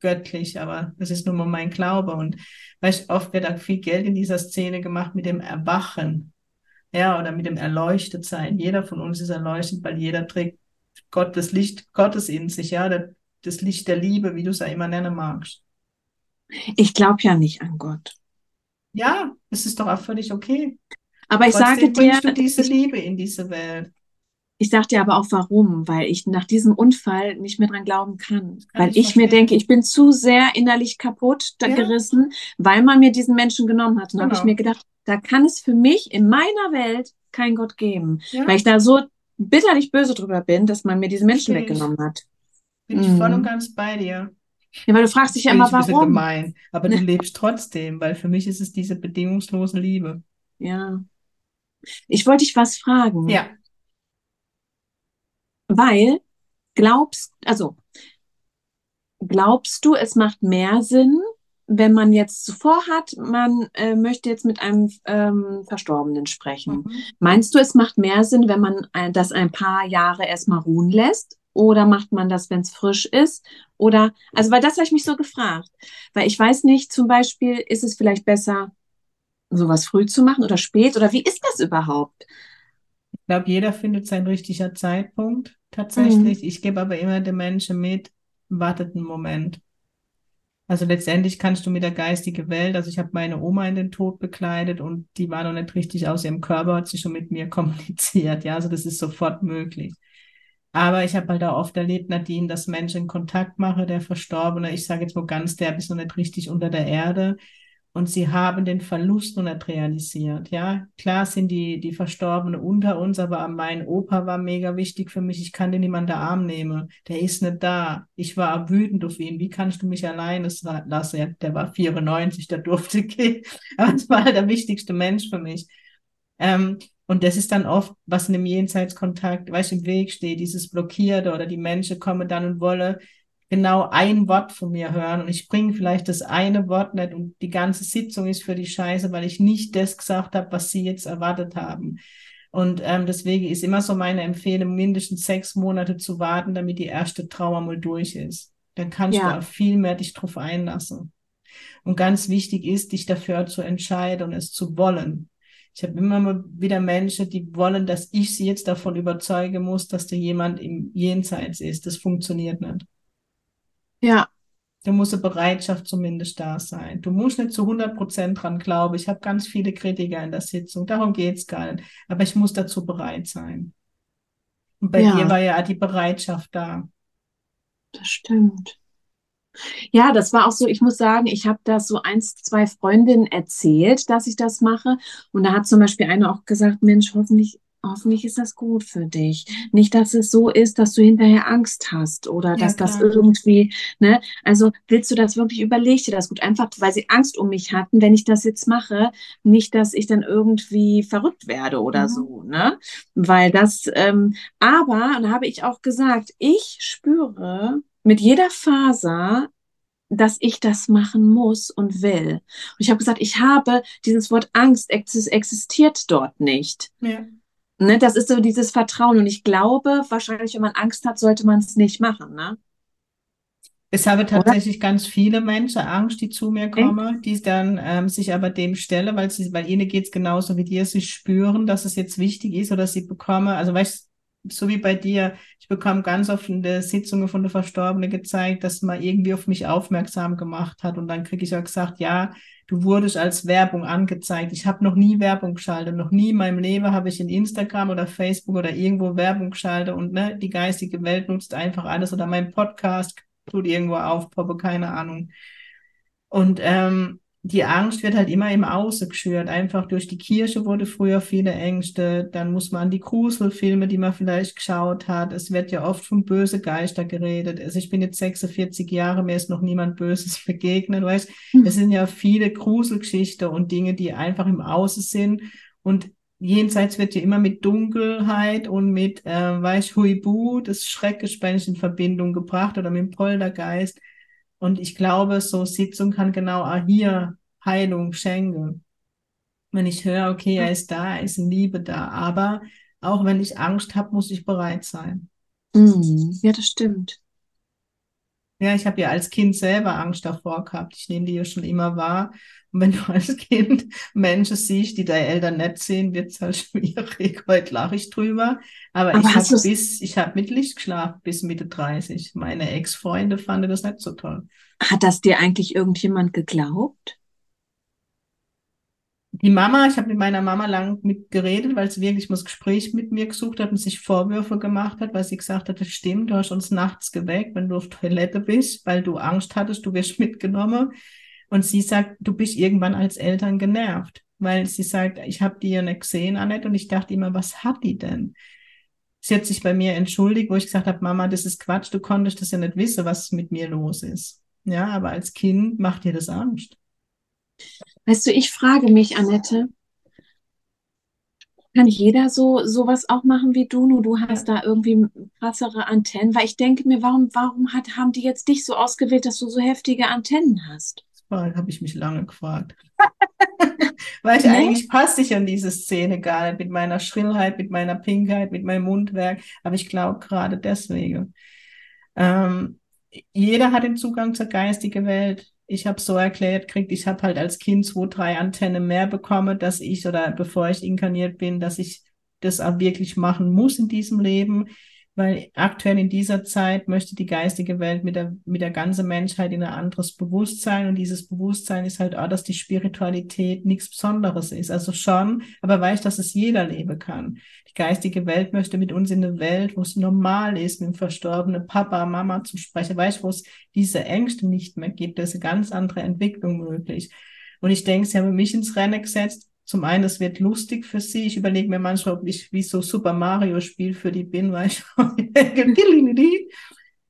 göttlich, aber das ist nur mal mein Glaube. Und weißt, oft wird auch viel Geld in dieser Szene gemacht mit dem Erwachen ja, oder mit dem Erleuchtetsein. Jeder von uns ist erleuchtet, weil jeder trägt Gott, das Licht Gottes in sich, ja, das Licht der Liebe, wie du es ja immer nennen magst. Ich glaube ja nicht an Gott. Ja, es ist doch auch völlig okay. Aber ich Trotzdem sage dir, du diese ich, Liebe in diese Welt. Ich sage dir aber auch warum, weil ich nach diesem Unfall nicht mehr dran glauben kann. kann weil ich, ich mir denke, ich bin zu sehr innerlich kaputt ja. gerissen, weil man mir diesen Menschen genommen hat. Und genau. habe ich mir gedacht, da kann es für mich in meiner Welt kein Gott geben, ja. weil ich da so bitterlich böse drüber bin, dass man mir diese Menschen Verstehe weggenommen hat. Bin ich voll und mhm. ganz bei dir. Ja, weil du fragst dich ja immer, warum. gemein, aber du lebst trotzdem, weil für mich ist es diese bedingungslose Liebe. Ja. Ich wollte dich was fragen. Ja. Weil glaubst, also glaubst du, es macht mehr Sinn, wenn man jetzt zuvor hat, man äh, möchte jetzt mit einem ähm, Verstorbenen sprechen. Mhm. Meinst du, es macht mehr Sinn, wenn man äh, das ein paar Jahre erstmal ruhen lässt? Oder macht man das, wenn es frisch ist? Oder, also, weil das habe ich mich so gefragt. Weil ich weiß nicht, zum Beispiel, ist es vielleicht besser, sowas früh zu machen oder spät? Oder wie ist das überhaupt? Ich glaube, jeder findet seinen richtiger Zeitpunkt tatsächlich. Mhm. Ich gebe aber immer den Menschen mit, wartet einen Moment. Also letztendlich kannst du mit der geistigen Welt, also ich habe meine Oma in den Tod bekleidet und die war noch nicht richtig aus ihrem Körper, hat sie schon mit mir kommuniziert. Ja, also das ist sofort möglich. Aber ich habe halt auch oft erlebt, Nadine, dass Menschen Kontakt mache, der Verstorbene, ich sage jetzt mal ganz, der ist noch nicht richtig unter der Erde. Und sie haben den Verlust nicht realisiert. Ja, klar sind die, die Verstorbenen unter uns, aber mein Opa war mega wichtig für mich. Ich kann den niemand der Arm nehmen. Der ist nicht da. Ich war wütend auf ihn. Wie kannst du mich alleine lassen? Der war 94, der durfte gehen. Aber es war halt der wichtigste Mensch für mich. Ähm, und das ist dann oft, was in dem Jenseitskontakt, weißt im Weg steht, dieses Blockierte oder die Menschen kommen dann und wollen genau ein Wort von mir hören und ich bringe vielleicht das eine Wort nicht und die ganze Sitzung ist für die Scheiße, weil ich nicht das gesagt habe, was sie jetzt erwartet haben. Und ähm, deswegen ist immer so meine Empfehlung, mindestens sechs Monate zu warten, damit die erste Trauer mal durch ist. Dann kannst ja. du auch viel mehr dich drauf einlassen. Und ganz wichtig ist, dich dafür zu entscheiden und es zu wollen. Ich habe immer mal wieder Menschen, die wollen, dass ich sie jetzt davon überzeugen muss, dass da jemand im Jenseits ist. Das funktioniert nicht. Ja. Da muss eine Bereitschaft zumindest da sein. Du musst nicht zu 100 Prozent dran glauben. Ich habe ganz viele Kritiker in der Sitzung. Darum geht's gar nicht. Aber ich muss dazu bereit sein. Und bei ja. dir war ja die Bereitschaft da. Das stimmt. Ja, das war auch so, ich muss sagen, ich habe das so eins, zwei Freundinnen erzählt, dass ich das mache. Und da hat zum Beispiel eine auch gesagt, Mensch, hoffentlich, hoffentlich ist das gut für dich. Nicht, dass es so ist, dass du hinterher Angst hast oder ja, dass klar. das irgendwie, ne? Also willst du das wirklich, überleg dir das gut. Einfach, weil sie Angst um mich hatten, wenn ich das jetzt mache, nicht, dass ich dann irgendwie verrückt werde oder mhm. so, ne? Weil das, ähm, aber, und da habe ich auch gesagt, ich spüre, mit jeder Faser, dass ich das machen muss und will. Und ich habe gesagt, ich habe dieses Wort Angst existiert dort nicht. Ja. Ne, das ist so dieses Vertrauen. Und ich glaube, wahrscheinlich, wenn man Angst hat, sollte man es nicht machen. Ne? Es habe tatsächlich Oder? ganz viele Menschen Angst, die zu mir kommen, die dann ähm, sich aber dem stellen, weil sie, weil ihnen geht es genauso wie dir, sie spüren, dass es jetzt wichtig ist oder sie bekommen, also weißt so wie bei dir, ich bekam ganz oft in der Sitzungen von der Verstorbenen gezeigt, dass man irgendwie auf mich aufmerksam gemacht hat. Und dann kriege ich auch gesagt, ja, du wurdest als Werbung angezeigt. Ich habe noch nie Werbung geschaltet. Noch nie in meinem Leben habe ich in Instagram oder Facebook oder irgendwo Werbung geschaltet. Und ne, die geistige Welt nutzt einfach alles. Oder mein Podcast tut irgendwo aufpoppe, keine Ahnung. Und ähm, die Angst wird halt immer im Außen geschürt. Einfach durch die Kirche wurde früher viele Ängste. Dann muss man an die Gruselfilme, die man vielleicht geschaut hat. Es wird ja oft von böse Geister geredet. Also ich bin jetzt 46 Jahre, mir ist noch niemand Böses begegnet. Weißt, mhm. es sind ja viele Gruselgeschichten und Dinge, die einfach im Außen sind. Und jenseits wird ja immer mit Dunkelheit und mit, äh, weiß Huibu, das Schreckgespenst in Verbindung gebracht oder mit dem Poltergeist. Und ich glaube, so Sitzung kann genau auch hier Heilung schenken. Wenn ich höre, okay, er ist da, er ist in Liebe da. Aber auch wenn ich Angst habe, muss ich bereit sein. Mhm. Ja, das stimmt. Ja, ich habe ja als Kind selber Angst davor gehabt. Ich nehme die ja schon immer wahr. Und wenn du als Kind Menschen siehst, die deine Eltern nett sehen, wird es halt schwierig. Heute lache ich drüber. Aber, Aber ich habe bis, ich habe mit Licht geschlafen bis Mitte 30. Meine Ex-Freunde fanden das nicht so toll. Hat das dir eigentlich irgendjemand geglaubt? Die Mama, ich habe mit meiner Mama lang mit geredet, weil sie wirklich mal das Gespräch mit mir gesucht hat und sich Vorwürfe gemacht hat, weil sie gesagt hat, das stimmt, du hast uns nachts geweckt, wenn du auf Toilette bist, weil du Angst hattest, du wirst mitgenommen. Und sie sagt, du bist irgendwann als Eltern genervt, weil sie sagt, ich habe die ja nicht gesehen, Annette, und ich dachte immer, was hat die denn? Sie hat sich bei mir entschuldigt, wo ich gesagt habe, Mama, das ist Quatsch, du konntest das ja nicht wissen, was mit mir los ist. Ja, aber als Kind macht dir das Angst. Weißt du, ich frage mich, Annette, kann jeder so sowas auch machen wie du? Nur du hast da irgendwie krassere Antennen, weil ich denke mir, warum, warum hat, haben die jetzt dich so ausgewählt, dass du so heftige Antennen hast? Das habe ich mich lange gefragt. weil ich nee? eigentlich passe ich an diese Szene gar nicht mit meiner Schrillheit, mit meiner Pinkheit, mit meinem Mundwerk, aber ich glaube gerade deswegen. Ähm, jeder hat den Zugang zur geistigen Welt. Ich habe so erklärt kriegt, ich habe halt als Kind zwei, drei Antennen mehr bekommen, dass ich oder bevor ich inkarniert bin, dass ich das auch wirklich machen muss in diesem Leben. Weil aktuell in dieser Zeit möchte die geistige Welt mit der, mit der ganzen Menschheit in ein anderes Bewusstsein und dieses Bewusstsein ist halt auch, dass die Spiritualität nichts Besonderes ist. Also schon, aber weiß, dass es jeder leben kann. Die geistige Welt möchte mit uns in eine Welt, wo es normal ist, mit dem verstorbenen Papa, Mama zu sprechen, weißt, wo es diese Ängste nicht mehr gibt. Da ist eine ganz andere Entwicklung möglich. Und ich denke, sie haben mich ins Rennen gesetzt, zum einen, es wird lustig für sie. Ich überlege mir manchmal, ob ich wie so Super Mario Spiel für die bin, weil ich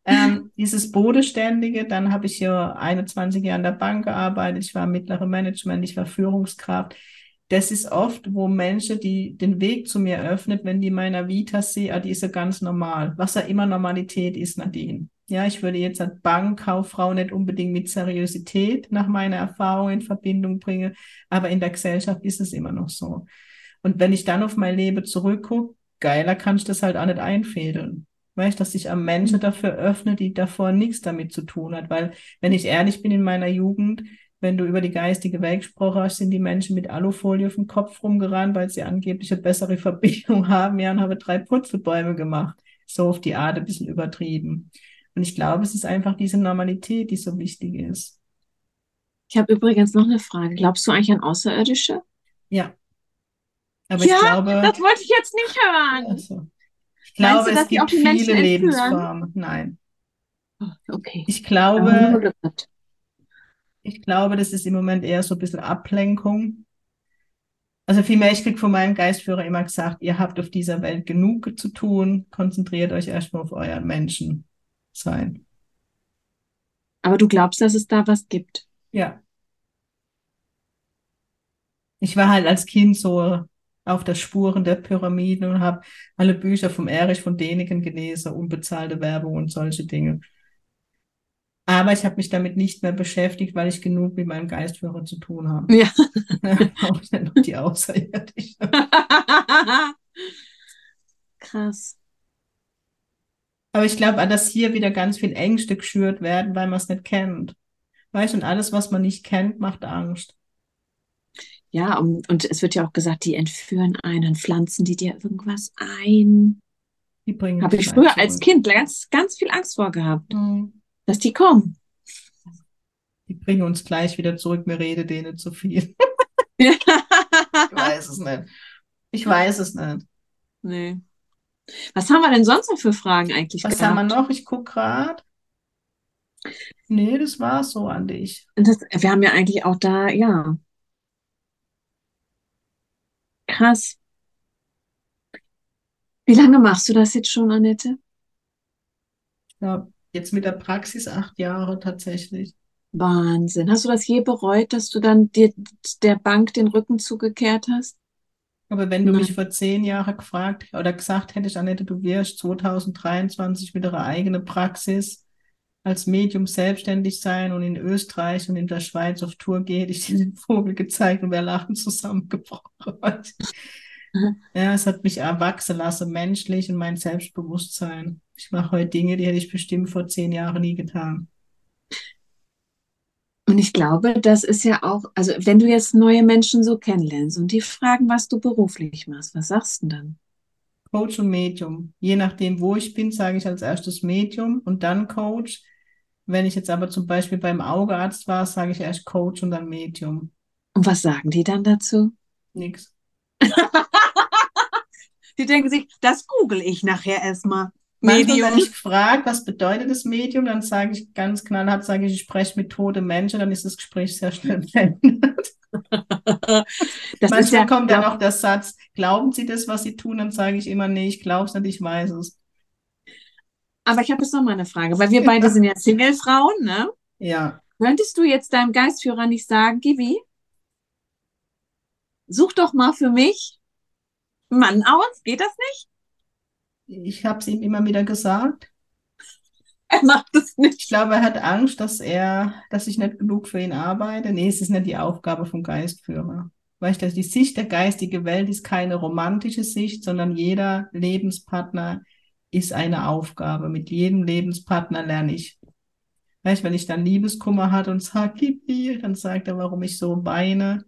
ähm, dieses Bodenständige, dann habe ich ja 21 Jahre in der Bank gearbeitet, ich war mittlere Management, ich war Führungskraft. Das ist oft, wo Menschen, die den Weg zu mir öffnet, wenn die meiner Vita sehen, ah, die ist ja ganz normal. Was ja immer Normalität ist, Nadine. Ja, ich würde jetzt als Bankkauffrau nicht unbedingt mit Seriosität nach meiner Erfahrung in Verbindung bringen, aber in der Gesellschaft ist es immer noch so. Und wenn ich dann auf mein Leben zurückgucke, geiler kann ich das halt auch nicht einfädeln. Weißt, dass sich am Menschen dafür öffne, die davor nichts damit zu tun hat. Weil, wenn ich ehrlich bin in meiner Jugend, wenn du über die geistige Welt gesprochen hast, sind die Menschen mit Alufolie auf dem Kopf rumgerannt, weil sie angeblich eine bessere Verbindung haben, ja, und habe drei Putzelbäume gemacht. So auf die Art ein bisschen übertrieben. Und ich glaube, es ist einfach diese Normalität, die so wichtig ist. Ich habe übrigens noch eine Frage. Glaubst du eigentlich an Außerirdische? Ja. Aber ja, ich glaube. Das wollte ich jetzt nicht hören. Also, ich glaube, du, es gibt viele Lebensformen. Nein. Oh, okay. Ich glaube, ich glaube, das ist im Moment eher so ein bisschen Ablenkung. Also vielmehr, ich kriege von meinem Geistführer immer gesagt, ihr habt auf dieser Welt genug zu tun, konzentriert euch erstmal auf euren Menschen sein. Aber du glaubst, dass es da was gibt? Ja. Ich war halt als Kind so auf der Spuren der Pyramiden und habe alle Bücher vom Erich von Däniken gelesen, unbezahlte Werbung und solche Dinge. Aber ich habe mich damit nicht mehr beschäftigt, weil ich genug mit meinem Geistführer zu tun habe. Ja. Auch die Außerirdische. Krass. Aber ich glaube, dass hier wieder ganz viel Ängste geschürt werden, weil man es nicht kennt. Weißt du, und alles, was man nicht kennt, macht Angst. Ja, und, und es wird ja auch gesagt, die entführen einen, pflanzen die dir irgendwas ein. Die bringen Habe ich früher als Kind ganz, ganz viel Angst vor gehabt, mhm. dass die kommen. Die bringen uns gleich wieder zurück, mir rede denen zu viel. ich weiß es nicht. Ich weiß es nicht. Nee. Was haben wir denn sonst noch für Fragen eigentlich Was gehabt? haben wir noch? Ich gucke gerade. Nee, das war so an dich. Das, wir haben ja eigentlich auch da, ja. Krass. Wie lange machst du das jetzt schon, Annette? Ja, jetzt mit der Praxis acht Jahre tatsächlich. Wahnsinn. Hast du das je bereut, dass du dann dir, der Bank den Rücken zugekehrt hast? Aber wenn du Nein. mich vor zehn Jahren gefragt oder gesagt hättest, Annette, du wirst 2023 mit einer eigenen Praxis als Medium selbstständig sein und in Österreich und in der Schweiz auf Tour gehen, hätte ich dir den Vogel gezeigt und wir lachen zusammengebrochen. Mhm. Ja, es hat mich erwachsen lassen, menschlich und mein Selbstbewusstsein. Ich mache heute Dinge, die hätte ich bestimmt vor zehn Jahren nie getan. Und ich glaube, das ist ja auch, also wenn du jetzt neue Menschen so kennenlernst und die fragen, was du beruflich machst, was sagst du dann? Coach und Medium. Je nachdem, wo ich bin, sage ich als erstes Medium und dann Coach. Wenn ich jetzt aber zum Beispiel beim Augearzt war, sage ich erst Coach und dann Medium. Und was sagen die dann dazu? Nix. die denken sich, das google ich nachher erstmal. Medium. Manchmal, wenn ich frage, was bedeutet das Medium, dann sage ich ganz knallhart, sage ich, ich spreche mit toten Menschen, dann ist das Gespräch sehr schnell beendet. Manchmal ja, kommt dann auch der Satz, glauben Sie das, was Sie tun? Dann sage ich immer, nee, ich glaube es nicht, ich weiß es. Aber ich habe jetzt noch mal eine Frage, weil wir beide sind ja Single-Frauen, ne? Ja. Könntest du jetzt deinem Geistführer nicht sagen, Gibi, such doch mal für mich einen Mann aus, geht das nicht? Ich habe es ihm immer wieder gesagt. Er macht es nicht. Ich glaube, er hat Angst, dass er, dass ich nicht genug für ihn arbeite. Nee, es ist nicht die Aufgabe vom Geistführer. Weißt du, die Sicht der geistigen Welt ist keine romantische Sicht, sondern jeder Lebenspartner ist eine Aufgabe. Mit jedem Lebenspartner lerne ich. Weißt du, wenn ich dann Liebeskummer hatte und sage, gib mir, dann sagt er, warum ich so weine.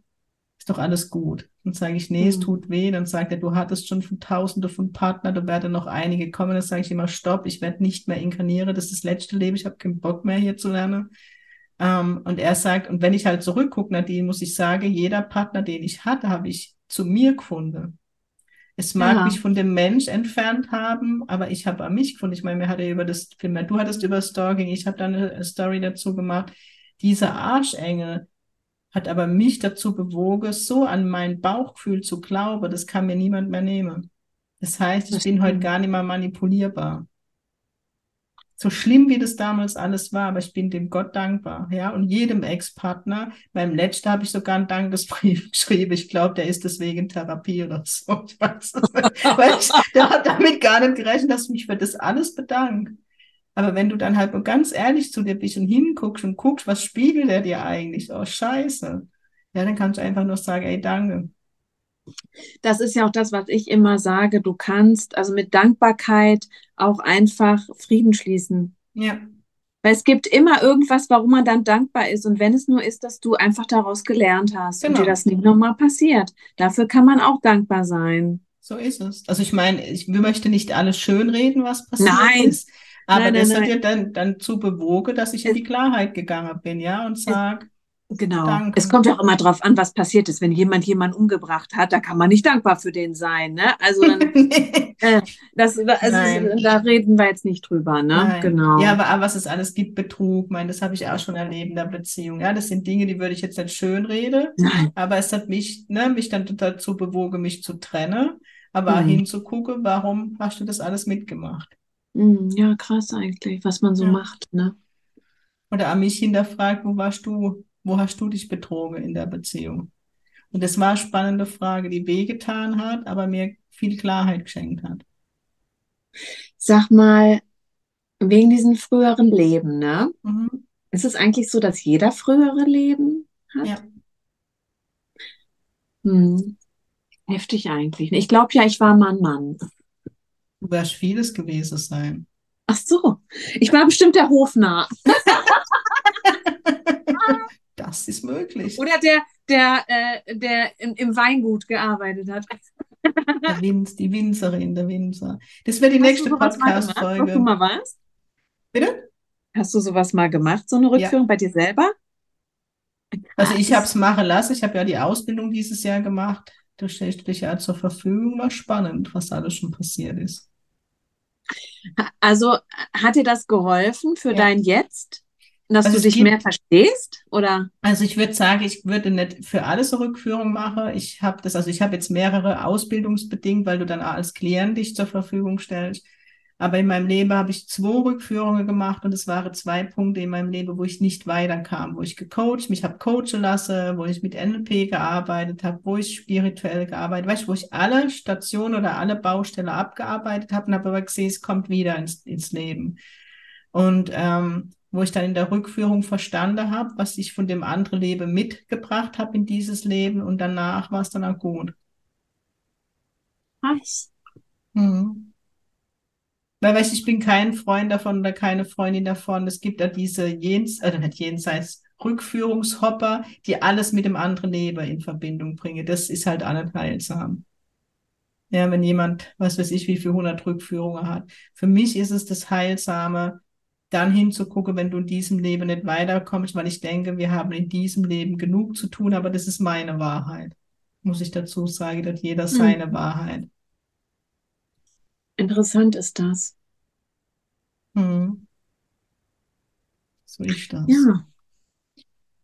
Ist doch alles gut. Dann sage ich, nee, mhm. es tut weh. Dann sagt er, du hattest schon von Tausende von Partnern, da werden noch einige kommen. Dann sage ich immer, stopp, ich werde nicht mehr inkarnieren, das ist das letzte Leben, ich habe keinen Bock mehr hier zu lernen. Ähm, und er sagt, und wenn ich halt zurückgucke, Nadine, muss ich sagen, jeder Partner, den ich hatte, habe ich zu mir gefunden. Es mag ja. mich von dem Mensch entfernt haben, aber ich habe an mich gefunden. Ich meine, wir hatten über das Film, du hattest über Stalking, ich habe da eine Story dazu gemacht. Dieser Arschengel hat aber mich dazu bewogen, so an mein Bauchgefühl zu glauben, das kann mir niemand mehr nehmen. Das heißt, ich das bin heute gar nicht mehr manipulierbar so schlimm wie das damals alles war, aber ich bin dem Gott dankbar, ja, und jedem Ex-Partner. Beim letzten habe ich sogar einen Dankesbrief geschrieben. Ich glaube, der ist deswegen Therapie oder so. Ich weiß es nicht. Weil ich, der hat damit gar nicht gerechnet, dass ich mich für das alles bedanke. Aber wenn du dann halt nur ganz ehrlich zu dir bist und hinguckst und guckst, was spiegelt er dir eigentlich? Oh, scheiße. Ja, dann kannst du einfach nur sagen, ey, danke. Das ist ja auch das, was ich immer sage. Du kannst also mit Dankbarkeit auch einfach Frieden schließen. Ja. Weil es gibt immer irgendwas, warum man dann dankbar ist. Und wenn es nur ist, dass du einfach daraus gelernt hast genau. und dir das nicht nochmal passiert. Dafür kann man auch dankbar sein. So ist es. Also ich meine, ich möchte nicht alles schönreden, was passiert nein. ist. Aber nein, das nein, hat ja dann, dann zu bewogen, dass ich in die Klarheit gegangen bin, ja, und sage, Genau. Danke. Es kommt ja auch immer darauf an, was passiert ist. Wenn jemand jemanden umgebracht hat, da kann man nicht dankbar für den sein. Ne? Also dann, äh, das, also, da reden wir jetzt nicht drüber. Ne? Nein. Genau. Ja, aber, aber was es alles gibt, Betrug, mein, das habe ich auch schon erlebt in der Beziehung. Ja, das sind Dinge, die würde ich jetzt nicht schön reden. Nein. Aber es hat mich, ne, mich dann dazu bewogen, mich zu trennen, aber mhm. hinzugucken, warum hast du das alles mitgemacht? Mhm, ja, krass eigentlich, was man so ja. macht. Ne? Oder an mich hinterfragt, wo warst du wo hast du dich betrogen in der Beziehung? Und das war eine spannende Frage, die wehgetan hat, aber mir viel Klarheit geschenkt hat. Sag mal, wegen diesem früheren Leben, ne? Mhm. Ist es eigentlich so, dass jeder frühere Leben hat? Ja. Hm. Heftig eigentlich. Ich glaube ja, ich war mal ein Mann. Du wirst vieles gewesen sein. Ach so, ich war bestimmt der Hofnarr. Das ist möglich. Oder der, der, äh, der im, im, Weingut gearbeitet hat. Der Winz, die Winzerin, der Winzer. Das wäre die Hast nächste Podcast-Folge. Hast du mal was? Bitte? Hast du sowas mal gemacht, so eine Rückführung ja. bei dir selber? Also ich habe es machen lassen. Ich habe ja die Ausbildung dieses Jahr gemacht. Du stellst dich ja zur Verfügung. War spannend, was alles schon passiert ist. Also hat dir das geholfen für ja. dein Jetzt? Dass also du dich gibt, mehr verstehst, oder? Also ich würde sagen, ich würde nicht für alles eine Rückführung machen. Ich habe das, also ich habe jetzt mehrere ausbildungsbedingt, weil du dann als Klient dich zur Verfügung stellst. Aber in meinem Leben habe ich zwei Rückführungen gemacht und es waren zwei Punkte in meinem Leben, wo ich nicht weiterkam, wo ich gecoacht, mich habe coachen lassen, wo ich mit NLP gearbeitet habe, wo ich spirituell gearbeitet, weißt du, wo ich alle Stationen oder alle Baustelle abgearbeitet habe und habe aber gesehen, es kommt wieder ins, ins Leben. Und ähm, wo ich dann in der Rückführung verstanden habe, was ich von dem anderen Leben mitgebracht habe in dieses Leben und danach war es dann auch gut. Was? Mhm. Weil, weißt ich bin kein Freund davon oder keine Freundin davon. Es gibt ja diese Jens, äh, nicht jenseits, Rückführungshopper, die alles mit dem anderen Leben in Verbindung bringen. Das ist halt heilsam. Ja, wenn jemand, was weiß ich, wie viel 100 Rückführungen hat. Für mich ist es das Heilsame, dann hinzugucken, wenn du in diesem Leben nicht weiterkommst, weil ich denke, wir haben in diesem Leben genug zu tun, aber das ist meine Wahrheit. Muss ich dazu sagen, dass jeder hm. seine Wahrheit. Interessant ist das. Hm. So ist das. Ja.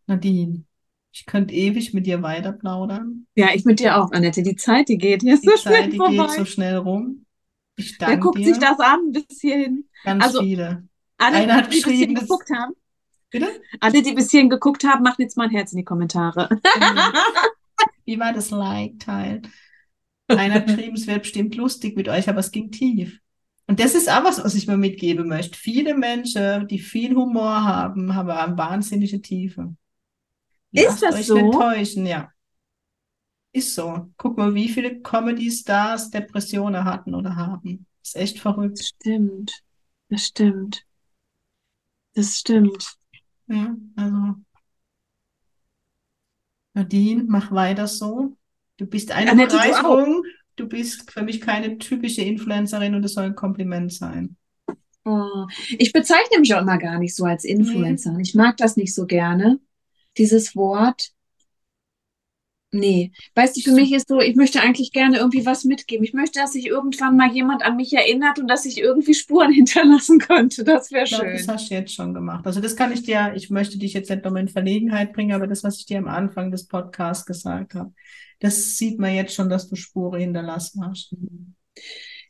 Nadine, ich könnte ewig mit dir weiter plaudern. Ja, ich mit dir auch, Annette. Die Zeit, die geht hier die so Zeit, schnell die vorbei. geht so schnell rum. Ich danke Wer guckt dir. sich das an bis hierhin? Ganz also, viele. Alle, Einer hat die bis hierhin geguckt haben. Bitte? Alle, die bis hierhin geguckt haben, macht jetzt mal ein Herz in die Kommentare. Wie war das Like-Teil? Einer geschrieben, es wäre bestimmt lustig mit euch, aber es ging tief. Und das ist auch was, was ich mir mitgeben möchte. Viele Menschen, die viel Humor haben, haben eine wahnsinnige Tiefe. Lasst ist das euch so? Nicht täuschen, ja. Ist so. Guck mal, wie viele Comedy-Stars Depressionen hatten oder haben. Ist echt verrückt. Das stimmt. Das stimmt. Das stimmt. Ja, also. Nadine, mach weiter so. Du bist eine Annette, Bereicherung. Du, du bist für mich keine typische Influencerin und es soll ein Kompliment sein. Oh, ich bezeichne mich auch immer gar nicht so als Influencer. Nee. Ich mag das nicht so gerne, dieses Wort. Nee, weißt du, für mich ist so, ich möchte eigentlich gerne irgendwie was mitgeben. Ich möchte, dass sich irgendwann mal jemand an mich erinnert und dass ich irgendwie Spuren hinterlassen könnte. Das wäre schön. Das hast du jetzt schon gemacht. Also das kann ich dir, ich möchte dich jetzt nicht nochmal in Verlegenheit bringen, aber das, was ich dir am Anfang des Podcasts gesagt habe, das sieht man jetzt schon, dass du Spuren hinterlassen hast.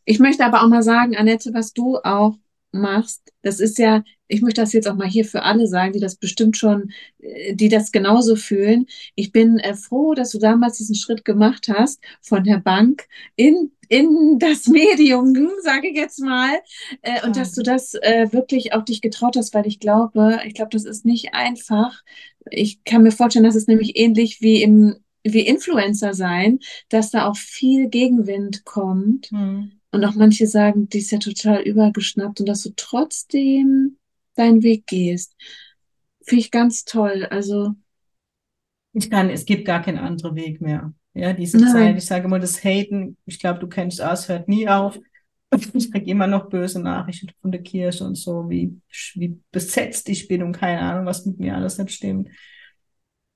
Ich möchte aber auch mal sagen, Annette, was du auch machst, das ist ja, ich möchte das jetzt auch mal hier für alle sagen, die das bestimmt schon, äh, die das genauso fühlen. Ich bin äh, froh, dass du damals diesen Schritt gemacht hast von der Bank in, in das Medium, sage ich jetzt mal, äh, und dass du das äh, wirklich auch dich getraut hast, weil ich glaube, ich glaube, das ist nicht einfach. Ich kann mir vorstellen, dass es nämlich ähnlich wie im wie Influencer sein, dass da auch viel Gegenwind kommt. Mhm. Und auch manche sagen, die ist ja total übergeschnappt und dass du trotzdem deinen Weg gehst. Finde ich ganz toll. Also. Ich kann, es gibt gar keinen anderen Weg mehr. Ja, diese Nein. Zeit, ich sage immer, das Haten, ich glaube, du kennst es, hört nie auf. Ich kriege immer noch böse Nachrichten von der Kirche und so, wie, wie besetzt ich bin und keine Ahnung, was mit mir alles nicht stimmt.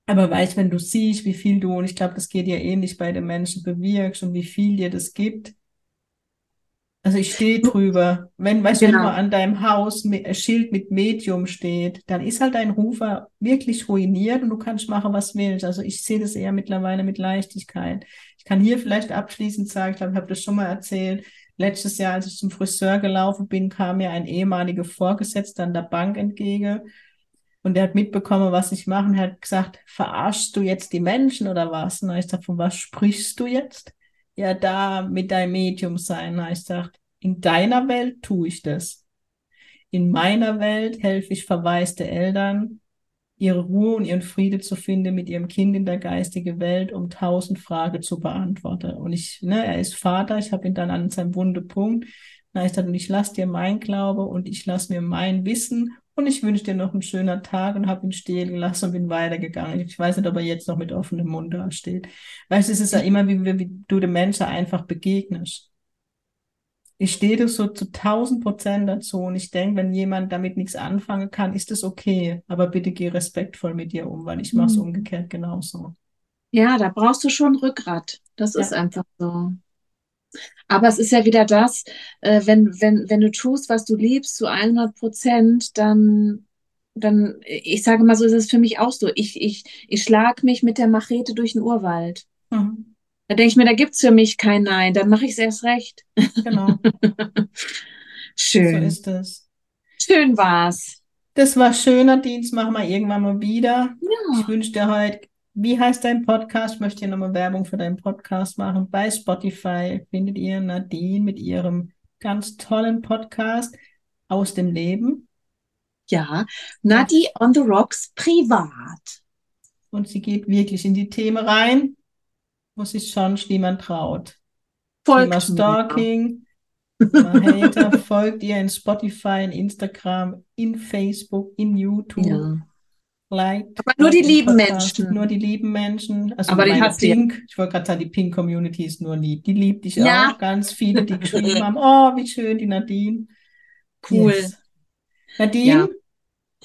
Aber weißt, wenn du siehst, wie viel du, und ich glaube, das geht dir ähnlich bei den Menschen bewirkst und wie viel dir das gibt, also ich stehe drüber. Wenn, weißt genau. du, an deinem Haus ein Schild mit Medium steht, dann ist halt dein Rufer wirklich ruiniert und du kannst machen, was willst. Also ich sehe das eher mittlerweile mit Leichtigkeit. Ich kann hier vielleicht abschließend sagen, ich glaube, ich habe das schon mal erzählt. Letztes Jahr, als ich zum Friseur gelaufen bin, kam mir ein ehemaliger Vorgesetzter an der Bank entgegen und der hat mitbekommen, was ich mache und er hat gesagt, verarschst du jetzt die Menschen oder was? Und ich sage, von was sprichst du jetzt? ja da mit deinem Medium sein. Ich sage, in deiner Welt tue ich das. In meiner Welt helfe ich verwaiste Eltern, ihre Ruhe und ihren Friede zu finden mit ihrem Kind in der geistigen Welt, um tausend Fragen zu beantworten. Und ich, ne, er ist Vater, ich habe ihn dann an seinem Wundepunkt. Na, ich sage, und ich lasse dir mein Glaube und ich lasse mir mein Wissen und ich wünsche dir noch einen schönen Tag und habe ihn stehen gelassen und bin weitergegangen. Ich weiß nicht, ob er jetzt noch mit offenem Mund da steht. Weißt du, es ist ja immer, wie, wie du den Menschen einfach begegnest. Ich stehe das so zu tausend Prozent dazu und ich denke, wenn jemand damit nichts anfangen kann, ist das okay. Aber bitte geh respektvoll mit dir um, weil ich mache es mhm. umgekehrt genauso. Ja, da brauchst du schon Rückgrat. Das ja. ist einfach so. Aber es ist ja wieder das, äh, wenn, wenn, wenn du tust, was du liebst, zu 100 Prozent, dann, dann, ich sage mal so, ist es für mich auch so. Ich, ich, ich schlag mich mit der Machete durch den Urwald. Mhm. Da denke ich mir, da gibt es für mich kein Nein, dann mache ich es erst recht. Genau. Schön. So ist es. Schön war's. Das war schöner Dienst, machen wir irgendwann mal wieder. Ja. Ich wünsche dir heute wie heißt dein Podcast? Ich möchte hier nochmal Werbung für deinen Podcast machen. Bei Spotify findet ihr Nadine mit ihrem ganz tollen Podcast aus dem Leben. Ja, Nadi on the Rocks privat. Und sie geht wirklich in die Themen rein, wo sich schon niemand traut. Folgt Thema Stalking, Hater, folgt ihr in Spotify, in Instagram, in Facebook, in YouTube. Ja liked. Aber nur die lieben Podcast, Menschen. Nur die lieben Menschen. Also Aber meine Pink, ja. ich wollte gerade sagen, die Pink-Community ist nur lieb. Die liebt dich ja. auch. Ganz viele, die geschrieben haben, oh, wie schön, die Nadine. Cool. Yes. Nadine, ja.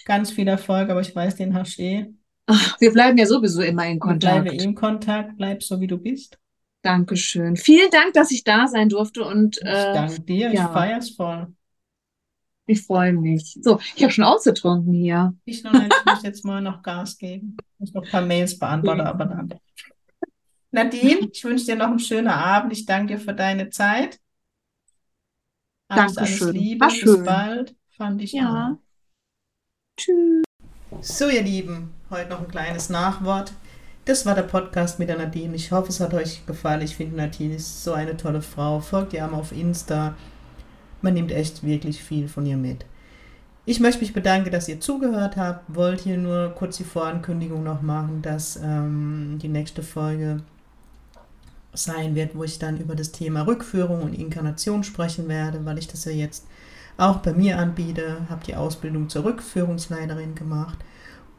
ganz viel Erfolg, aber ich weiß, den hast du eh. Ach, wir bleiben ja sowieso immer in Kontakt. Bleibe in Kontakt, bleib so, wie du bist. Dankeschön. Vielen Dank, dass ich da sein durfte. Und, ich äh, danke dir, ja. ich feier's voll. Ich freue mich. So, ich habe schon ausgetrunken hier. Ich noch ich muss jetzt mal noch Gas geben. Ich muss noch ein paar Mails beantworten, aber dann. Nadine, ich wünsche dir noch einen schönen Abend. Ich danke dir für deine Zeit. Alles, Dankeschön. Alles Liebe. War Bis schön. bald. Fand ich ja. Auch. Tschüss. So, ihr Lieben, heute noch ein kleines Nachwort. Das war der Podcast mit der Nadine. Ich hoffe, es hat euch gefallen. Ich finde, Nadine ist so eine tolle Frau. Folgt ihr einmal auf Insta man nimmt echt wirklich viel von ihr mit. Ich möchte mich bedanken, dass ihr zugehört habt. Wollte hier nur kurz die Vorankündigung noch machen, dass ähm, die nächste Folge sein wird, wo ich dann über das Thema Rückführung und Inkarnation sprechen werde, weil ich das ja jetzt auch bei mir anbiete, habe die Ausbildung zur Rückführungsleiterin gemacht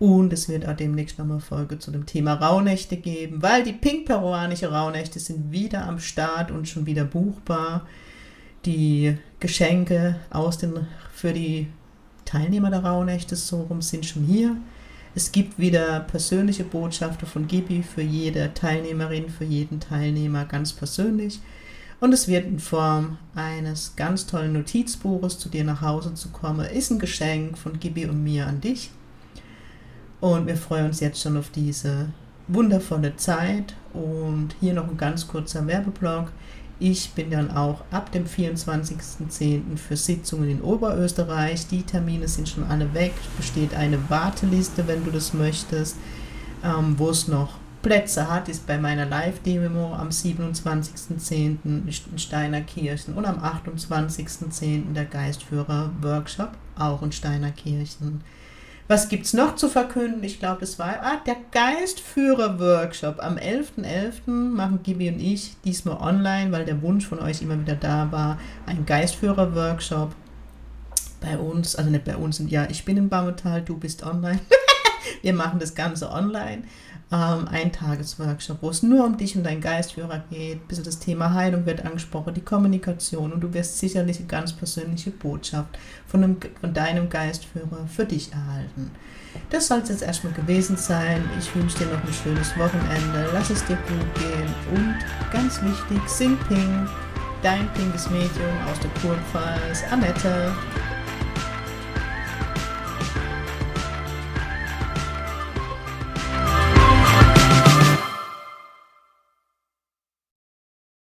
Und es wird auch demnächst nochmal Folge zu dem Thema Rauhnächte geben, weil die pink-peruanische Rauhnächte sind wieder am Start und schon wieder buchbar. Die Geschenke aus den, für die Teilnehmer der Rauhnächte so rum sind schon hier. Es gibt wieder persönliche Botschaften von Gibi für jede Teilnehmerin, für jeden Teilnehmer ganz persönlich. Und es wird in Form eines ganz tollen Notizbuches zu dir nach Hause zu kommen. Ist ein Geschenk von Gibi und mir an dich. Und wir freuen uns jetzt schon auf diese wundervolle Zeit. Und hier noch ein ganz kurzer Werbeblock. Ich bin dann auch ab dem 24.10. für Sitzungen in Oberösterreich. Die Termine sind schon alle weg. Es besteht eine Warteliste, wenn du das möchtest. Ähm, wo es noch Plätze hat, ist bei meiner Live-Demo am 27.10. in Steinerkirchen und am 28.10. der Geistführer-Workshop, auch in Steinerkirchen. Was gibt es noch zu verkünden? Ich glaube, das war ah, der Geistführer-Workshop. Am 11.11. .11. machen Gibi und ich diesmal online, weil der Wunsch von euch immer wieder da war, ein Geistführer-Workshop bei uns, also nicht bei uns, ja, ich bin im Baumetal, du bist online. Wir machen das Ganze online ähm, ein Tagesworkshop, wo es nur um dich und deinen Geistführer geht. Ein bisschen das Thema Heilung wird angesprochen, die Kommunikation und du wirst sicherlich eine ganz persönliche Botschaft von, einem, von deinem Geistführer für dich erhalten. Das soll es jetzt erstmal gewesen sein. Ich wünsche dir noch ein schönes Wochenende. Lass es dir gut gehen und ganz wichtig, sing Ping, dein pinkes Medium aus der Kurpfalz, Annette.